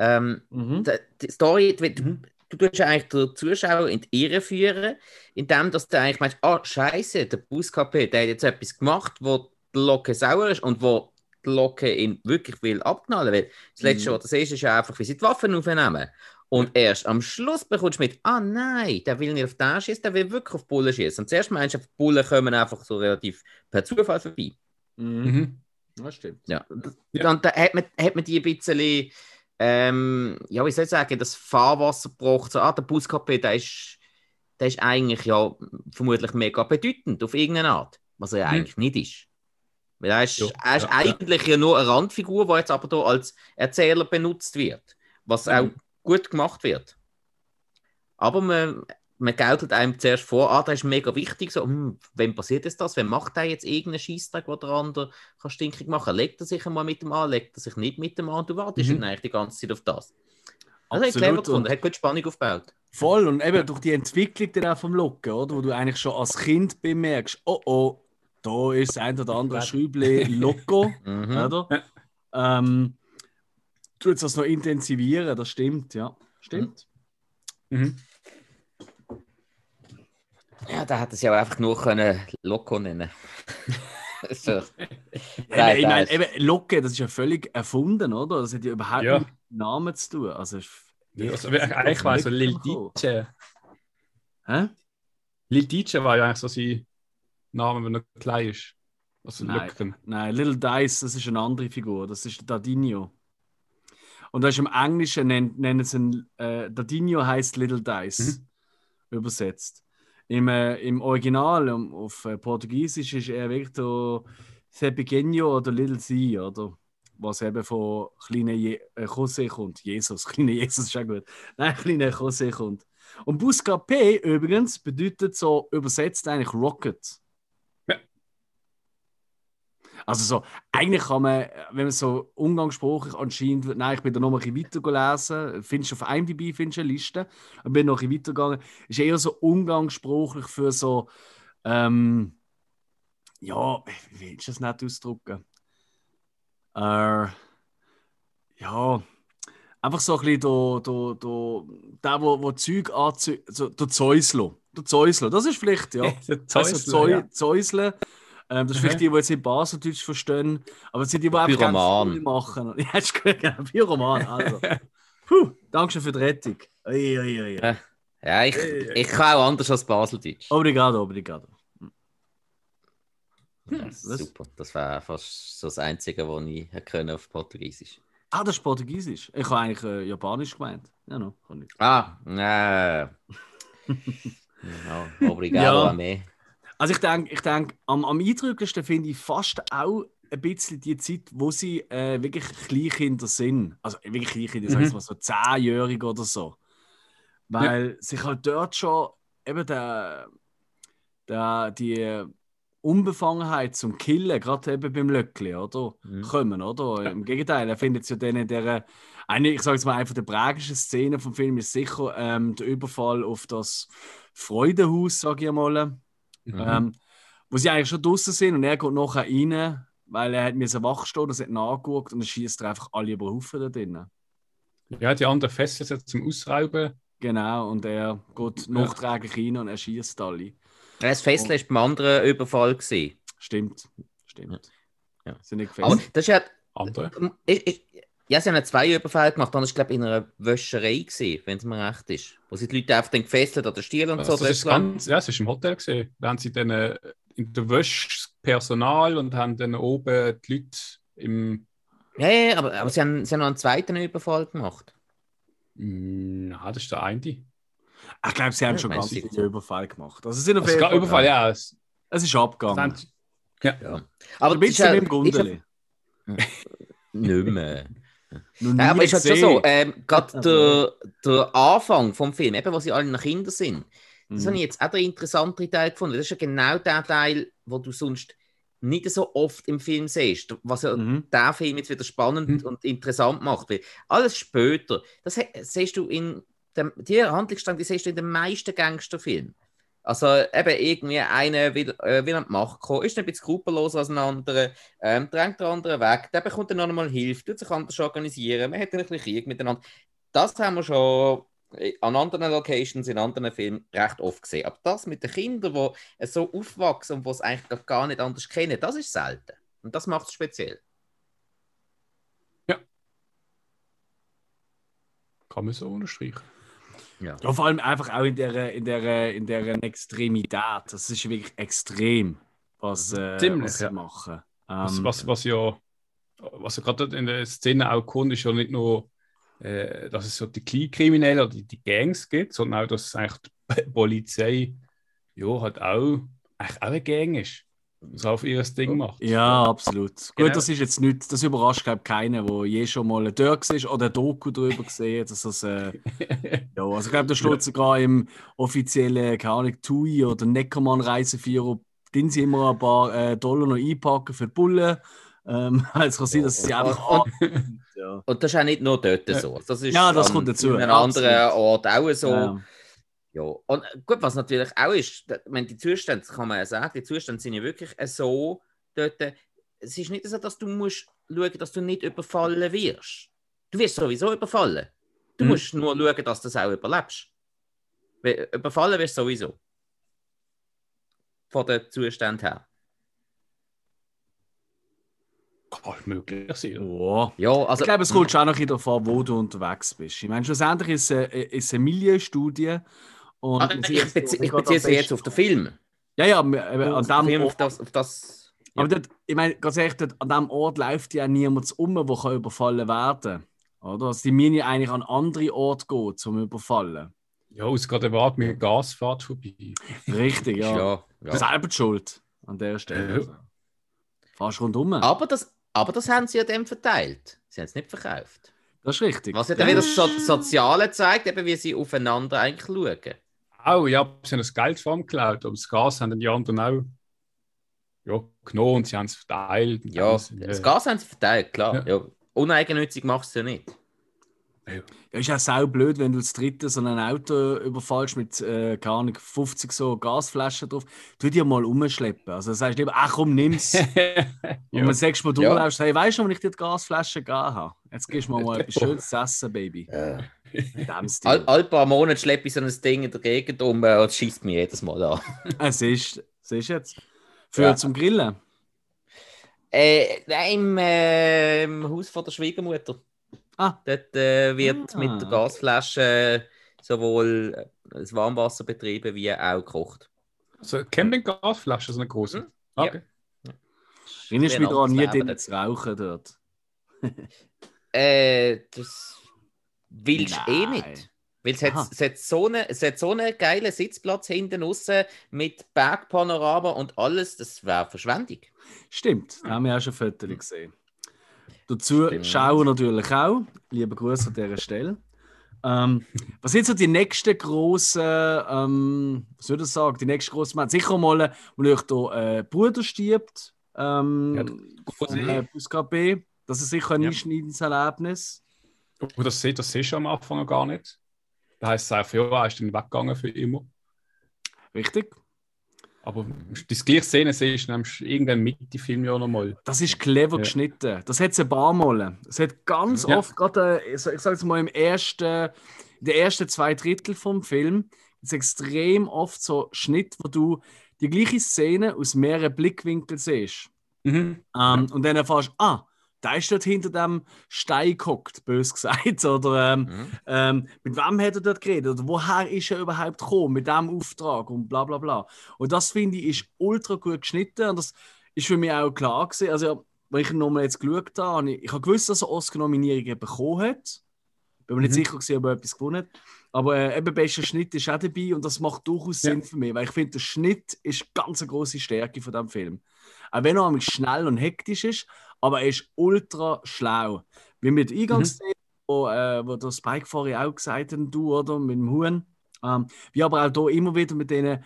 Ähm, mhm. die, die Story, du, du tust eigentlich den Zuschauer in die Irre führen, indem dass du eigentlich meinst, ah, scheiße, der Buskp, der hat jetzt etwas gemacht, wo die Locke sauer ist und wo die Locke ihn wirklich will abknallen. Weil das Letzte, mhm. was du siehst, ist ja einfach, wie sie die Waffen aufnehmen. Und erst am Schluss bekommst du mit, ah nein, der will nicht auf den schießen, der will wirklich auf Bullen schießen. Und zuerst meinst du, die Bullen kommen einfach so relativ per Zufall vorbei. Mhm. mhm. Das stimmt. Ja. ja. Und da hat man, hat man die ein bisschen, ähm, ja, wie soll ich sagen, das Fahrwasser gebracht. So, ah, der Buskapé, der ist, der ist eigentlich ja vermutlich mega bedeutend auf irgendeine Art, was er mhm. eigentlich nicht ist. Weil er ist, ja, er ist ja, eigentlich ja. nur eine Randfigur, die jetzt aber hier als Erzähler benutzt wird. Was mhm. auch gut gemacht wird. Aber man, man gaukelt einem zuerst vor, ah, das ist mega wichtig, so, hm, wem passiert jetzt das? Wer macht da jetzt irgendeinen Scheißtag, wo der andere kann stinkig machen? Legt er sich einmal mit dem an, legt er sich nicht mit dem an? Du wartest mhm. eigentlich die ganze Zeit auf das. Also Absolut. clever gefunden, hat gut Spannung aufgebaut. Voll, und eben durch die Entwicklung dann auch vom Locken, oder? Wo du eigentlich schon als Kind bemerkst, oh oh, da ist ein oder andere Schüble Loco, [LAUGHS] mhm. oder? Ähm, du jetzt das noch intensivieren, das stimmt, ja. Stimmt. Mhm. Ja, da hätte es ja auch einfach nur können Loco nennen [LAUGHS] so. ja, ich meine, eben, Locke, das ist ja völlig erfunden, oder? Das hat ja überhaupt ja. mit Namen zu tun. Also, ja, also eigentlich war so Lil DJ. Hä? Lil DJ war ja eigentlich so sein Name, wenn er klein ist. Also nein, nein, Little Dice, das ist eine andere Figur. Das ist Dadinho. Und das ist im Englischen nennen, nennen sie ihn, äh, Dadinho heißt Little Dice. Mhm. Übersetzt. Im, äh, im Original um, auf äh, Portugiesisch ist er wirklich der Sepequeño oder Little C, oder? Was eben von kleinen Je äh, José kommt. Jesus, [LAUGHS] kleiner Jesus ist auch gut. Nein, kleiner José kommt. Und Buscapé übrigens bedeutet so übersetzt eigentlich Rocket. Also so, eigentlich kann man, wenn man so umgangssprachlich anscheinend, nein, ich bin da noch ein bisschen weiter gelesen, findest du auf IMDb findest du eine Liste, und bin noch ein bisschen weitergegangen, ist eher so umgangssprachlich für so, ähm, ja, wie willst du das nicht ausdrücken? Äh, ja, einfach so ein bisschen der, der, der, der wo, wo Zeug anzieht, so, der Zeusler. Der Zeusler, das ist vielleicht, ja. [LAUGHS] der Zeusler, also Zeu, ja. Zeusler ähm, das ist vielleicht die, die jetzt in Baseldeutsch verstehen, aber es sind die, die einfach Pyroman. machen. [LAUGHS] Ja, ist gut, genau. Pyroman, also. [LAUGHS] Puh, danke für die Rettung. Ui, ui, ui. Ja, ich, ich kann auch anders als Baseldeutsch. Obrigado, obrigado. Hm, super, das war fast so das Einzige, was ich können auf Portugiesisch. Ah, das ist Portugiesisch. Ich habe eigentlich äh, Japanisch gemeint. Ja, no, kann. Ah, äh. [LAUGHS] no, obrigado ja. a me. Also ich denke, ich denk, am, am eindrücklichsten finde ich fast auch ein bisschen die Zeit, wo sie äh, wirklich Kleinkinder sind. Also wirklich Kleinkinder, mhm. mal so zehnjährig oder so. Weil ja. sich halt dort schon eben der, der, die Unbefangenheit zum Killen, gerade eben beim Löckli, oder? Mhm. Kommen, oder? Ja. Im Gegenteil, er findet ja dann in der, eine, ich sage jetzt mal, einfach der prägendsten Szene vom Film ist sicher ähm, der Überfall auf das Freudenhaus, sage ich mal Mhm. Ähm, wo sie eigentlich schon draußen sind und er geht nachher rein, weil er hat mir so wach stehen, das hat nachgeguckt und dann schießt er einfach alle über Haufen da drinnen. Ja, die anderen fesseln sich zum Ausrauben. Genau, und er geht ja. nachträglich rein und er schießt alle. Das Fesseln war beim anderen Überfall. Gewesen. Stimmt, stimmt. Ja. Sind nicht gefesselt. Aber das ist ja. Andere? Ich, ich, ja, sie haben zwei Überfälle gemacht. Dann war glaube in einer Wäscherei, wenn es mir recht ist. Wo sie die Leute einfach dann gefesselt oder Stiel und so. Das ist ganz, ja, es ist im Hotel gesehen. Da haben sie dann äh, in der Wäsche Personal und haben dann oben die Leute im. Ja, ja, aber, aber sie, haben, sie haben noch einen zweiten Überfall gemacht. Na, das ist der eine. Ich glaube, sie haben ja, schon ganz viele Überfall gemacht. Also, sind auf also, jeden Überfall, ja. Es, es ist abgegangen. ja. ja. Aber ein bisschen mit dem Gundeli. [LAUGHS] Nicht mehr. Ja, aber es ist halt schon so, ähm, gerade [LAUGHS] der, der Anfang vom Film, eben, wo sie alle noch Kinder sind, das mhm. habe ich jetzt auch der interessante Teil gefunden. Das ist ja genau der Teil, wo du sonst nicht so oft im Film siehst, was ja mhm. der Film jetzt wieder spannend mhm. und interessant macht. Weil alles später, das siehst du in dem, die Handlungsstrang, die siehst du in den meisten Gangsterfilmen. Also eben irgendwie einer will, äh, will an die Macht kommen, ist ein bisschen skrupelloser als ein anderer, ähm, drängt der andere weg, der bekommt dann noch einmal Hilfe, tut sich anders organisieren, man hat ein bisschen Krieg miteinander. Das haben wir schon an anderen Locations, in anderen Filmen recht oft gesehen. Aber das mit den Kindern, die so aufwachsen und die es eigentlich gar nicht anders kennen, das ist selten. Und das macht es speziell. Ja. Kann man so unterstreichen. Ja. ja. vor allem einfach auch in der, in der, in der Extremität. Das ist wirklich extrem, was, äh, Ziemlich, was sie ja. machen. Was, ähm, was, was ja, was ja gerade in der Szene auch kommt, ist ja nicht nur, äh, dass es so die Kleinkriminellen oder die, die Gangs gibt, sondern auch, dass eigentlich die Polizei ja halt auch, eigentlich auch eine Gang ist. So auf ihr Ding macht. Ja, absolut. Genau. Gut, das ist jetzt nicht, das überrascht glaube ich keinen, der je schon mal ein Dörr war oder ein Doku darüber gesehen hat, dass das, äh, [LAUGHS] ja, also ich glaube, da steht sogar im offiziellen, keine Ahnung, TUI oder Neckermann Reiseführer, den sie immer ein paar äh, Dollar noch einpacken für die Bullen. Ähm, es [LAUGHS] kann sein, dass sie einfach Und- an- [LAUGHS] ja. Und das ist auch nicht nur dort so. Das ist Ja, das an kommt dazu, einem absolut. anderen Ort auch so. Ja. Ja, und äh, gut, was natürlich auch ist, meine, die Zustände, das kann man ja sagen, die Zustände sind ja wirklich äh, so dort. äh, Es ist nicht so, dass du musst schauen, dass du nicht überfallen wirst. Du wirst sowieso überfallen. Du Mhm. musst nur schauen, dass du das auch überlebst. Überfallen wirst du sowieso. Von den Zuständen her. Kann möglich sein. Ja. Ja, also. Ich glaube, es kommt schon auch noch davon, wo du unterwegs bist. Ich meine, schlussendlich ist es eine, ist eine Milieustudie. Und Ah, ich beziehe ich beziehe sie jetzt auf den Film. Ja, ja, eben an dem Film, auf Ort, das, auf das aber dort, ich meine, ganz ehrlich, dort, an diesem Ort läuft ja niemand um, der kann überfallen werden Oder? Also die müssen ja eigentlich an andere Orte gehen, zum Überfallen. Ja, es geht gerade mit Gasfahrt vorbei. Richtig, ja. ja, ja. Selber die schuld an der Stelle. Ja. Also. Fast rundum. Aber, das, aber das haben sie ja dem verteilt. Sie haben es nicht verkauft. Das ist richtig. Was ja dann wieder das so Soziale zeigt, eben wie sie aufeinander eigentlich schauen. Auch, ja, sie haben das Geld von geklaut, aber das Gas haben dann die anderen auch ja, genommen und sie haben es verteilt. Ja, alles. das Gas haben sie verteilt, klar. Ja. Uneigennützig machst du ja nicht. Ja, ist auch sau blöd, wenn du als Dritte so ein Auto überfallst mit, äh, keine Ahnung, 50 so Gasflaschen drauf. Tu dir mal umschleppen. Also sagst du lieber, ach komm, nimm's. [LAUGHS] Und ja. wenn sechs Mal Ja. durchläufst, hey, weißt du, wenn ich dir die Gasflasche gegeben habe? Jetzt gibst du mir mal [LAUGHS] etwas Schönes zu essen, Baby. Stil. All, all paar Monate schleppe ich so ein Ding in der Gegend um äh, und schießt mich jedes Mal an. Es ist, es ist jetzt. Für Ja. zum Grillen. Äh, nein, im, äh, im Haus von der Schwiegermutter. Ah. Dort äh, wird Ah. mit der Gasflasche sowohl äh, das Warmwasser betrieben wie auch gekocht. So, Camping-Gasflasche, so eine große. Hm? Okay. Erinnerst du mich Ein daran, nie drin zu rauchen dort? Äh, das willst du eh nicht. Weil es hat, es, hat so eine, es hat so einen geilen Sitzplatz hinten raus mit Bergpanorama und alles, das wäre Verschwendung. Stimmt, da haben wir auch schon Fotos gesehen. Dazu Stimmt. schauen natürlich auch. Liebe Grüße an dieser Stelle. Ähm, was sind so die nächsten grossen, ähm, was soll ich sagen, die nächsten grossen Momente? Sicher mal, wo euch der äh, Bruder stirbt, ähm, Ja, von äh. Das ist sicher ein Ja. einschneidendes Erlebnis. Und das, se- das siehst du am Anfang gar nicht. Da heißt es einfach, ja, er ist dann weggegangen für immer. Richtig? Aber die gleiche Szene siehst du nämlich irgendwann mit dem Film ja noch mal. Das ist clever Ja. geschnitten. Das hat es ein paar Mal. Es hat ganz Ja. oft, gerade, äh, ich sag- ich sage es mal, im ersten, in den ersten zwei Drittel vom Film, ist extrem oft so Schnitt, wo du die gleiche Szene aus mehreren Blickwinkeln siehst. Mhm. Ähm, Und dann erfährst du, ah, da ist dort hinter dem Stein gehockt, bös gesagt. [LAUGHS] Oder ähm, Mhm. ähm, mit wem hat er dort geredet? Oder woher ist er überhaupt gekommen mit diesem Auftrag und bla bla bla. Und das finde ich ist ultra gut geschnitten und das ist für mich auch klar gewesen. Also, wenn ich ihn nochmal jetzt geschaut habe, ich, ich habe gewusst, dass er Oscar-Nominierungen bekommen hat. Bin mir nicht Mhm. sicher, gewesen, ob er etwas gewonnen hat. Aber äh, eben bester Schnitt ist auch dabei und das macht durchaus Ja. Sinn für mich, weil ich finde, der Schnitt ist ganz eine große Stärke von diesem Film. Auch wenn er nämlich schnell und hektisch ist, aber er ist ultra schlau. Wie mit der Eingangsszene, wo, äh, wo der Spike vorhin auch gesagt hat, du, oder? Mit dem Huhn. Ähm, wie aber auch hier immer wieder mit diesen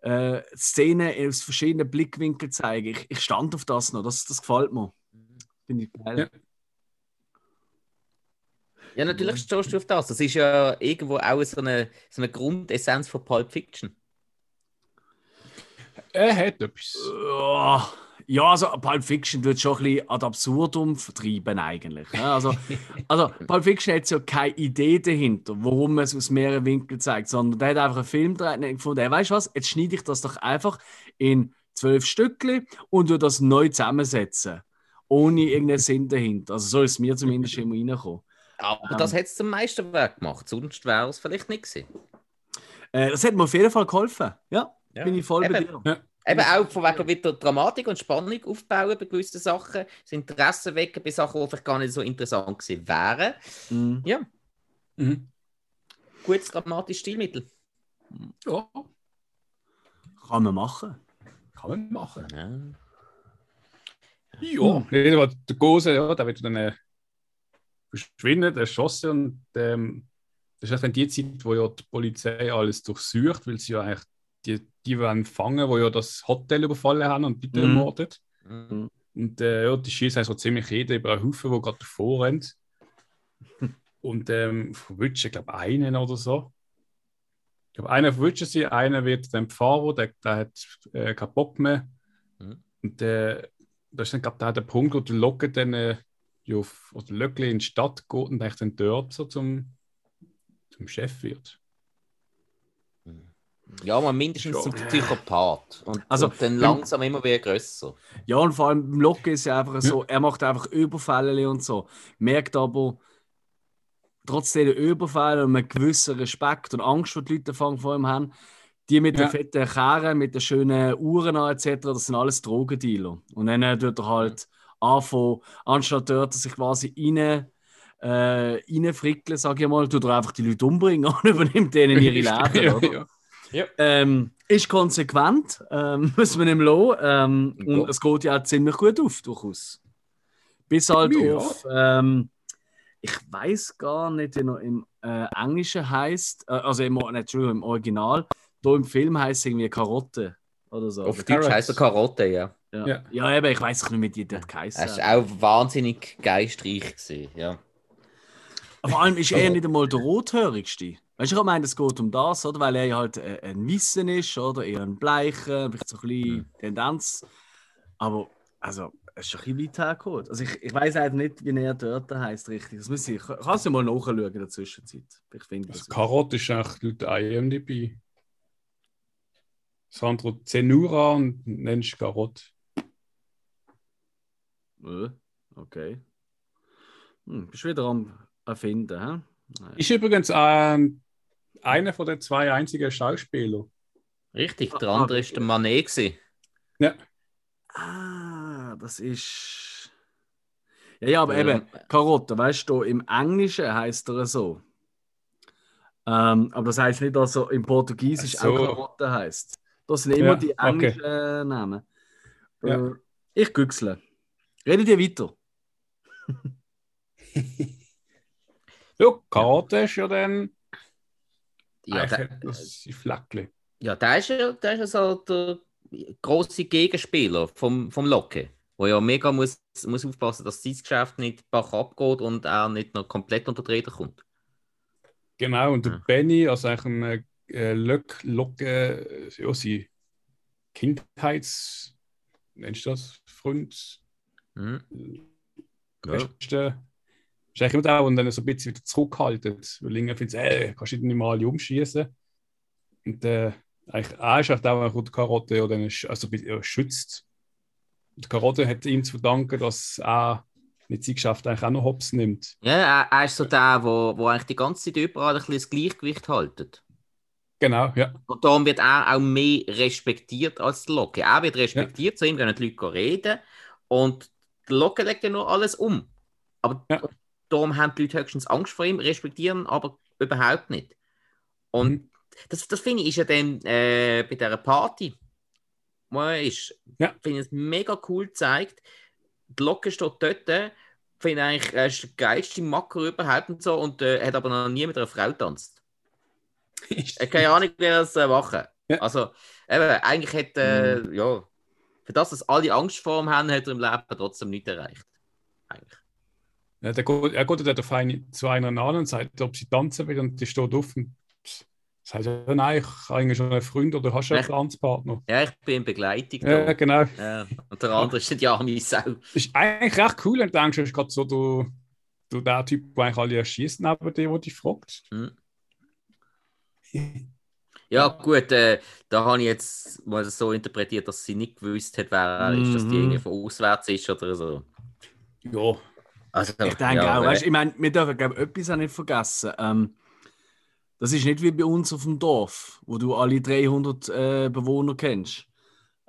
äh, Szenen aus verschiedenen Blickwinkeln zeigen. Ich, ich stand auf das noch, das, das gefällt mir. Finde ich geil. Ja. Ja, natürlich stehst du auf das. Das ist ja irgendwo auch so eine, so eine Grundessenz von Pulp Fiction. Er hat etwas. Ja, Ja, also Pulp Fiction wird schon ein bisschen ad absurdum vertrieben eigentlich. Ja, also, [LAUGHS] also Pulp Fiction hat ja keine Idee dahinter, warum man es aus mehreren Winkeln zeigt, sondern der hat einfach einen Film hat gefunden, hey, weißt du was, jetzt schneide ich das doch einfach in zwölf Stückchen und tu das neu zusammensetzen. Ohne irgendeinen Sinn dahinter. Also so ist es mir zumindest immer reingekommen. Aber Ähm. das hat es zum meisten Werk gemacht. Sonst wäre es vielleicht nicht gewesen. Äh, das hat mir auf jeden Fall geholfen. Ja, Ja. bin ich voll bei Eben. dir. Eben auch von wegen wieder Dramatik und Spannung aufbauen bei gewissen Sachen, das Interesse wecken bei Sachen, die vielleicht gar nicht so interessant gewesen wären. Mhm. Ja, Mhm. gutes dramatisches Stilmittel. Ja, Kann man machen. kann man machen. Ja. Ja, hm. der Gose, ja, der wird dann äh, verschwinden, erschossen und ähm, das ist dann die Zeit, wo ja die Polizei alles durchsucht, weil sie ja eigentlich die, die wollen fangen, wo ja das Hotel überfallen haben und die mhm. ermordet. Mhm. Und äh, ja, die schießen so ziemlich jeder über einen Haufen, der gerade davor rennt. [LAUGHS] und ähm, ich glaube, einen oder so. Ich glaube, einer verwünschen sie, einer wird dann Fahrer, der, der hat äh, keinen Bock mehr. Mhm. Und äh, das ist dann, glaube ich, der Punkt, wo die Locke dann äh, auf, oder Löckli in die Stadt geht und dann dort so zum, zum Chef wird. Ja, man mindestens zum Psychopath. Und, also, und dann langsam immer wieder grösser. Ja, und vor allem Locke ist ja einfach so, er macht einfach Überfälle und so. Merkt aber, trotz dieser Überfälle und einem gewissen Respekt und Angst, die die Leute vor ihm haben, die mit ja. den fetten Kehren, mit den schönen Uhren etc., das sind alles Drogendealer. Und dann äh, tut er halt anfangen, anstatt dort sich quasi rein, äh, reinfrickeln, sage ich mal, tut er einfach die Leute umbringen [LAUGHS] und übernimmt denen ihre [LAUGHS] Läden, ja, oder? Ja. Ähm, ist konsequent, ähm, [LAUGHS] muss man ihm lassen. Ähm, ja. Und es geht ja auch ziemlich gut auf, durchaus. Bis halt ja. auf, ähm, ich weiß gar nicht, wie er im äh, Englischen heißt, äh, also im, nicht, im Original. Hier im Film heißt es irgendwie Karotte oder so. Auf Deutsch heißt er Karotte, ja. Ja. ja. ja, eben, ich weiß nicht, wie die dort geheißen Es war auch wahnsinnig geistreich, gewesen, ja. Vor allem ist er nicht einmal der Rothörigste. Weißt du, ich meine, es geht um das, oder? Weil er halt äh, ein Wissen ist, oder? Eher ein Bleicher, vielleicht so ein bisschen mhm. Tendenz. Aber, also, es ist ein bisschen weit hergeholt. Also, ich, ich weiß halt nicht, wie er dort heißt, richtig. Das muss ich, ich kann es ja mal nachschauen in der Zwischenzeit. Ich finde das. Karot ist eigentlich laut IMDb. Sandro Zenura und nennst Karot. Äh, okay. Hm, bist wieder am Erfinden, hä? Ist übrigens ein einer von den zwei einzigen Schauspielern. Richtig, der ah, andere ah, ist der Manet. Ja. Ah, das ist. Ja, ja, aber ja. eben, Karotte, weißt du, im Englischen heißt er so. Ähm, aber das heißt nicht, dass er im Portugiesisch so. auch Karotte heißt. Das sind immer ja, die englischen okay. Namen. Ja. Äh, ich güchsle. Redet ihr weiter? [LAUGHS] ja, Karotte ist ja dann ja, der, das Flackli. Ja, der ist ja, der ist also der große Gegenspieler vom, vom Locke, wo ja mega muss, muss aufpassen, dass sein Geschäft nicht bach abgeht und er nicht noch komplett unter die Räder kommt. Genau, und der ja. Benny, also eigentlich ein äh, Lock, Locke, ja, sein Kindheits, nennst du das, Freund? Mhm. Ja ist eigentlich immer und dann so ein bisschen wieder zurückhaltet. Weil irgendwie findet, ey, kannst du nicht mal alle umschießen. Und äh, eigentlich, er ist halt auch eine Karotte oder also, er schützt. Und die Karotte hat ihm zu verdanken, dass er mit seinem Geschäft eigentlich auch noch Hops nimmt. Ja, er, er ist so der, wo, wo eigentlich die ganze Zeit überall ein bisschen das Gleichgewicht haltet. Genau, ja. Und darum wird er auch mehr respektiert als der Locke. Er wird respektiert, ja. zu ihm können die Leute reden. Und der Locke legt ja nur alles um. Aber ja. Darum haben die Leute höchstens Angst vor ihm, respektieren aber überhaupt nicht. Und mhm. das, das finde ich ist ja dann äh, bei dieser Party, wo er ist, ja. finde ich es mega cool gezeigt. Die Locke steht dort, finde eigentlich, er ist der geilste Macker überhaupt und so und äh, hat aber noch nie mit einer Frau tanzt. er keine Ahnung, wie er das äh, machen. Ja. Also, eben, eigentlich hat, äh, mhm. ja, für das, dass alle Angst vor ihm haben, hat er im Leben trotzdem nichts erreicht. Eigentlich. Ja, der er geht dann eine, zu einer anderen Seite, ob sie tanzen will und die steht auf und sagt ja, nein, ich habe eigentlich schon einen Freund oder hast du einen Tanzpartner. Ja, ich bin in Begleitung. Ja, da. genau. Ja, und der andere ist arme Sau. Das ist eigentlich recht cool, wenn du denkst, du bist gerade so du, du der Typ, der eigentlich alle erschießt neben dir, der dich fragt. Hm. [LAUGHS] Ja, gut, äh, da habe ich jetzt mal so interpretiert, dass sie nicht gewusst hat, wer er ist, dass die mhm. irgendwie von auswärts ist oder so. Ja, also, ich denke ja, auch, weißt, ich meine, wir dürfen glaube etwas auch nicht vergessen. Ähm, das ist nicht wie bei uns auf dem Dorf, wo du alle 300 äh, Bewohner kennst.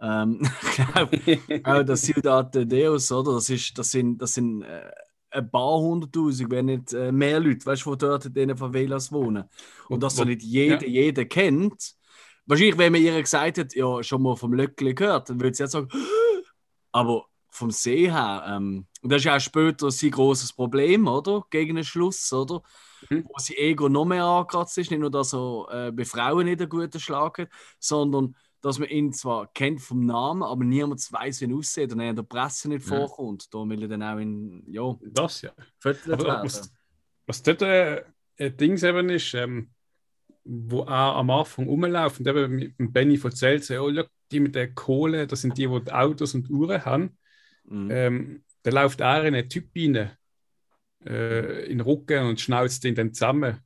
Ähm, [LAUGHS] ich glaube, [LAUGHS] auch das Ciudad de Deus, oder? Das, ist, das sind, das sind äh, ein paar hunderttausend, wenn nicht äh, mehr Leute, weißt du, die dort in diesen Favelas wohnen. Und dass so nicht jeder, ja. jeder kennt, wahrscheinlich, wenn man ihr gesagt hat, ja, schon mal vom Löckli gehört, dann würde sie jetzt sagen, [GASPS] aber vom See her, ähm, und das ist ja auch später sein großes Problem, oder? Gegen den Schluss, oder? Mhm. Wo sein Ego noch mehr angekratzt ist, nicht nur, dass er äh, bei Frauen nicht einen guten Schlag hat, sondern dass man ihn zwar kennt vom Namen, aber niemand weiß, wie er aussieht und er in der Presse nicht ja. vorkommt. Da will er dann auch in, ja, das ja. Aber, was, was dort äh, ein Ding eben ist, ähm, wo er am Anfang rumläuft und eben mit Benny erzählt, so, oh, look, die mit der Kohle, das sind die, die, die Autos und Uhren haben. Mhm. Ähm, da läuft er in einen Typ rein, äh, in den Rücken und schnauzt ihn dann zusammen.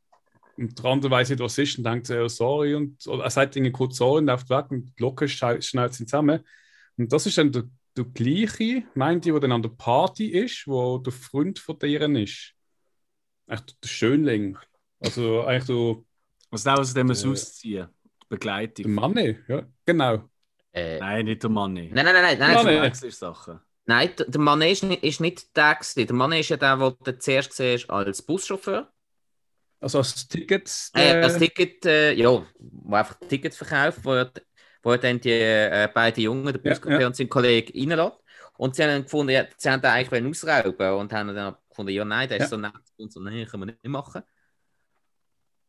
Und der andere weiß nicht, was ist und denkt so, oh, sorry. Und, oder er sagt ihnen kurz sorry und läuft weg und locker schnauzt ihn zusammen. Und das ist dann der, der gleiche, meint ich, der dann an der Party ist, wo der Freund von deren ist. Echt der Schönling. Also eigentlich so. Was also aus dem äh, ausziehen? Begleitung. Der Manni, ja, genau. Äh, nein, nicht der Manni. Nein, nein, nein, nein. nein, nein. Sachen. Nein, der Mann ist nicht, ist nicht der gewesen. Der Mann ist ja der, den du zuerst gesehen als Buschauffeur. Also als Ticket? Äh, als Ticket, äh, ja, wo einfach Tickets verkauft, wo, wo dann die äh, beiden Jungen, der Buschauffeur ja. und sein Kollege, reinlässt. Und sie haben dann gefunden, ja, sie haben den eigentlich ausrauben und haben dann gefunden, ja, nein, der ist so nett und so, nein, können wir nicht machen.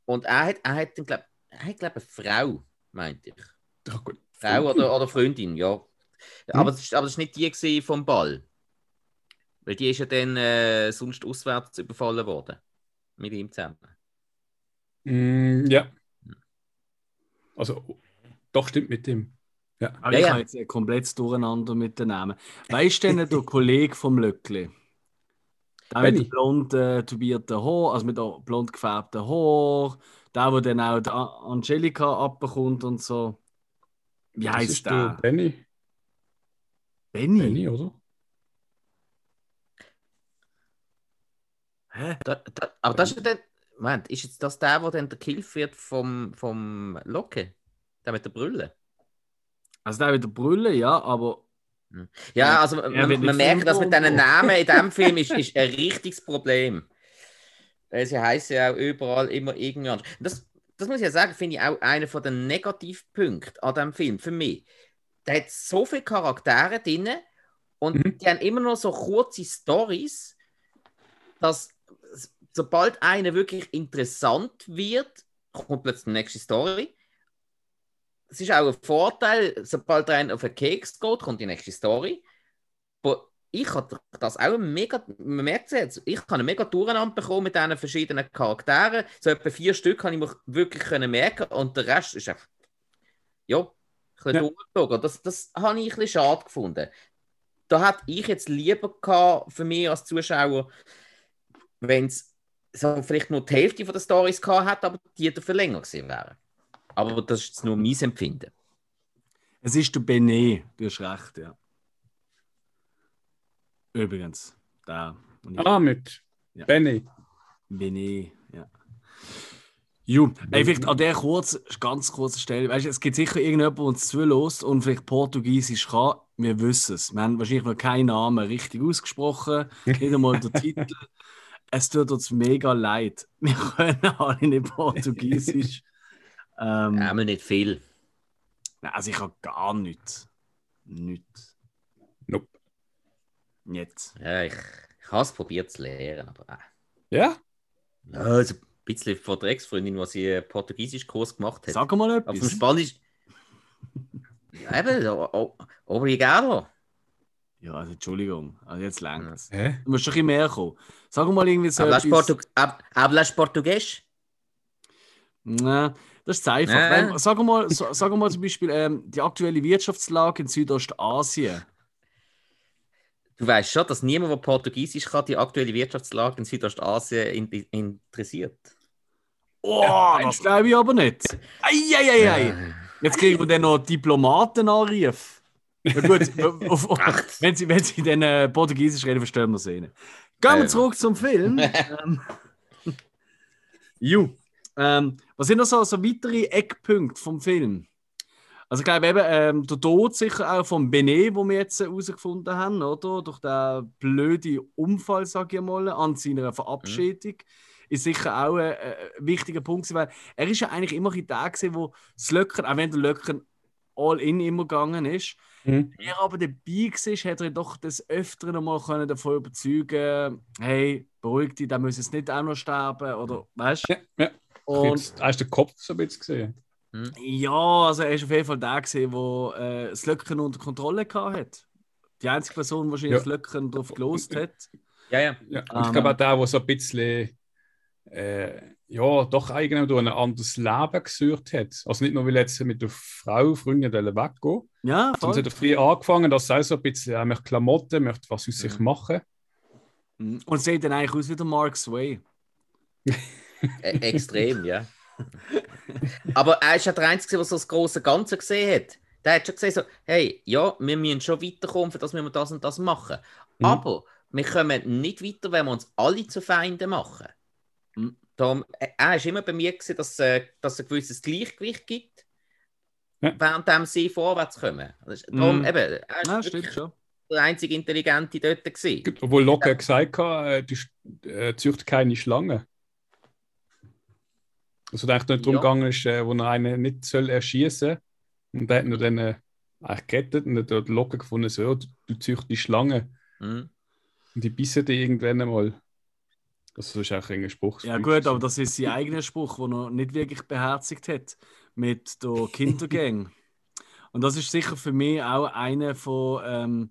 Und er hat, er hat, glaub, er hat, glaube eine Frau, meinte ich. Ja, gut. Frau oder, oder Freundin, ja. Hm? Aber, das, aber das war nicht die vom Ball. Weil die ist ja dann äh, sonst auswärts überfallen worden. Mit ihm zusammen. Mm, ja. Also, doch stimmt mit dem. Ja. Aber ja, ich ja. habe jetzt komplett durcheinander mit den Namen. Weißt du denn der [LAUGHS] Kollege vom Löckli? Der mit dem blond äh, tubierten Haar, also mit dem blond gefärbten Haar, der, der dann auch die Angelika abbekommt und so. Wie heißt der? Benny. Benny? Benny, oder? Hä? Da, da, aber das ist der. Moment, ist jetzt das der, der dann der Kill wird vom, vom Locke? Der mit der Brille? Also der mit der Brille, ja, aber. Hm. Ja, also man, man merkt, dass mit diesen Namen in diesem [LAUGHS] Film ist, ist ein richtiges Problem. Sie heißen ja auch überall immer irgendwie anders. Das, das muss ich ja sagen, finde ich auch einer der Negativpunkte an diesem Film für mich der hat so viele Charaktere drin und mhm. die haben immer noch so kurze Stories, dass sobald eine wirklich interessant wird, kommt plötzlich die nächste Story. Es ist auch ein Vorteil, sobald einer auf den Keks geht, kommt die nächste Story. Aber ich habe das auch mega, man merkt es jetzt, ich habe mega Durcheinander bekommen mit diesen verschiedenen Charakteren. So etwa vier Stück kann ich mir wirklich merken und der Rest ist einfach, ja, bisschen ja. Das, das habe ich ein bisschen schade gefunden. Da hätte ich jetzt lieber gehabt, für mich als Zuschauer, wenn es so vielleicht nur die Hälfte von der Stories gehabt hätte, aber die dafür länger gewesen wären. Aber das ist nur mein Empfinden. Es ist der Benet, du hast recht, ja. Übrigens, da. Ah, mit ja. Benet. Benet. Ju, ey, vielleicht an der kurz, ganz kurzen Stelle, weißt, es gibt sicher irgendjemand, der uns zulässt und vielleicht Portugiesisch kann. Wir wissen es. Wir haben wahrscheinlich noch keinen Namen richtig ausgesprochen, [LAUGHS] nicht einmal der Titel. Es tut uns mega leid. Wir [LAUGHS] können alle nicht Portugiesisch. ähm, ja, aber nicht viel. Nein, also ich habe gar nichts. Nichts. Nope. Jetzt. Ja, ich, ich habe es probiert zu lernen, aber. Äh. Ja? Also, bisschen von der Ex-Freundin, was sie einen Portugiesisch-Kurs gemacht hat. Sag mal etwas. Auf dem Spanisch. ja, eben, obrigado. Ja, also Entschuldigung, also jetzt längst. Hä? Du musst doch ein bisschen mehr kommen. Sag mal irgendwie so. Hablas, etwas... Portug Hablas Portugiesisch? Nein, das ist einfach. Nee. Sag, mal, sag mal zum Beispiel ähm, die aktuelle Wirtschaftslage in Südostasien. Du weißt schon, dass niemand, der Portugiesisch kann, die aktuelle Wirtschaftslage in Südostasien interessiert. Oh, das glaube ich aber nicht. Eieiei. Ei, ei. Jetzt kriegen wir dann noch Diplomatenanruf. Na gut, [LAUGHS] auf, auf, wenn, sie, wenn sie dann äh, Portugiesisch reden, verstehen wir sie nicht. Gehen wir zurück zum Film. [LAUGHS] ähm, ju. Ähm, was sind noch so, so weitere Eckpunkte vom Film? Also ich glaube eben, ähm, der Tod sicher auch vom Benet, wo wir jetzt herausgefunden haben, oder? Durch den blöden Unfall, sage ich mal, an seiner Verabschiedung. Mhm ist sicher auch ein, ein wichtiger Punkt, weil er ist ja eigentlich immer ein der gewesen, wo das Löckern, auch wenn der Löckern all in immer gegangen ist, mhm. er aber dabei war, hat er doch des Öfteren noch mal davon überzeugen hey, beruhig dich, da muss es nicht auch noch sterben, oder, weißt du? Ja, ja. Und, hast du den Kopf so ein bisschen gesehen? Hm? Ja, also er ist auf jeden Fall der gesehen, der äh, das Löckchen unter Kontrolle hat. Die einzige Person, die wahrscheinlich ja. das Löckchen drauf gelost hat. Ja, ja. ja. Und ich glaube auch der, der so ein bisschen äh, ja, doch eigentlich ein anderes Leben gesucht hat. Also nicht nur, weil er jetzt mit der Frau, Freundin weggehen Ja, voll. Sondern hat er früh angefangen, dass er so ein bisschen, er möchte Klamotten, möchte was aus sich machen. Mhm. Und sieht dann eigentlich aus wie der Mark Sway. e extrem, ja. Aber er ist ja der Einzige, der so das große Ganze gesehen hat. Der hat schon gesehen, so, hey, ja, wir müssen schon weiterkommen, für das wir das und das machen. Mhm. Aber wir kommen nicht weiter, wenn wir uns alle zu Feinden machen. Darum, er war immer bei mir, gewesen, dass, äh, dass es ein gewisses Gleichgewicht gibt, ja. während sie vorwärts kommen. Darum, mhm. eben, er ja, stimmt schon. der einzige Intelligente dort. Gewesen. Obwohl Locke gesagt hat, äh, die äh, züchtet keine Schlange. Also da nicht darum ja. gegangen ist, äh, wo er einen nicht soll erschießen soll. Und er hat nur dann äh, gekettet und hat dort locker gefunden, so, du, du züchtest Schlangen. Mhm. Und die bissen die irgendwann einmal. Das ist auch ein Spruch. Ja gut, aber das ist sein eigener Spruch, den er nicht wirklich beherzigt hat mit der [LAUGHS] Kindergang. und das ist sicher für mich auch einer von ähm,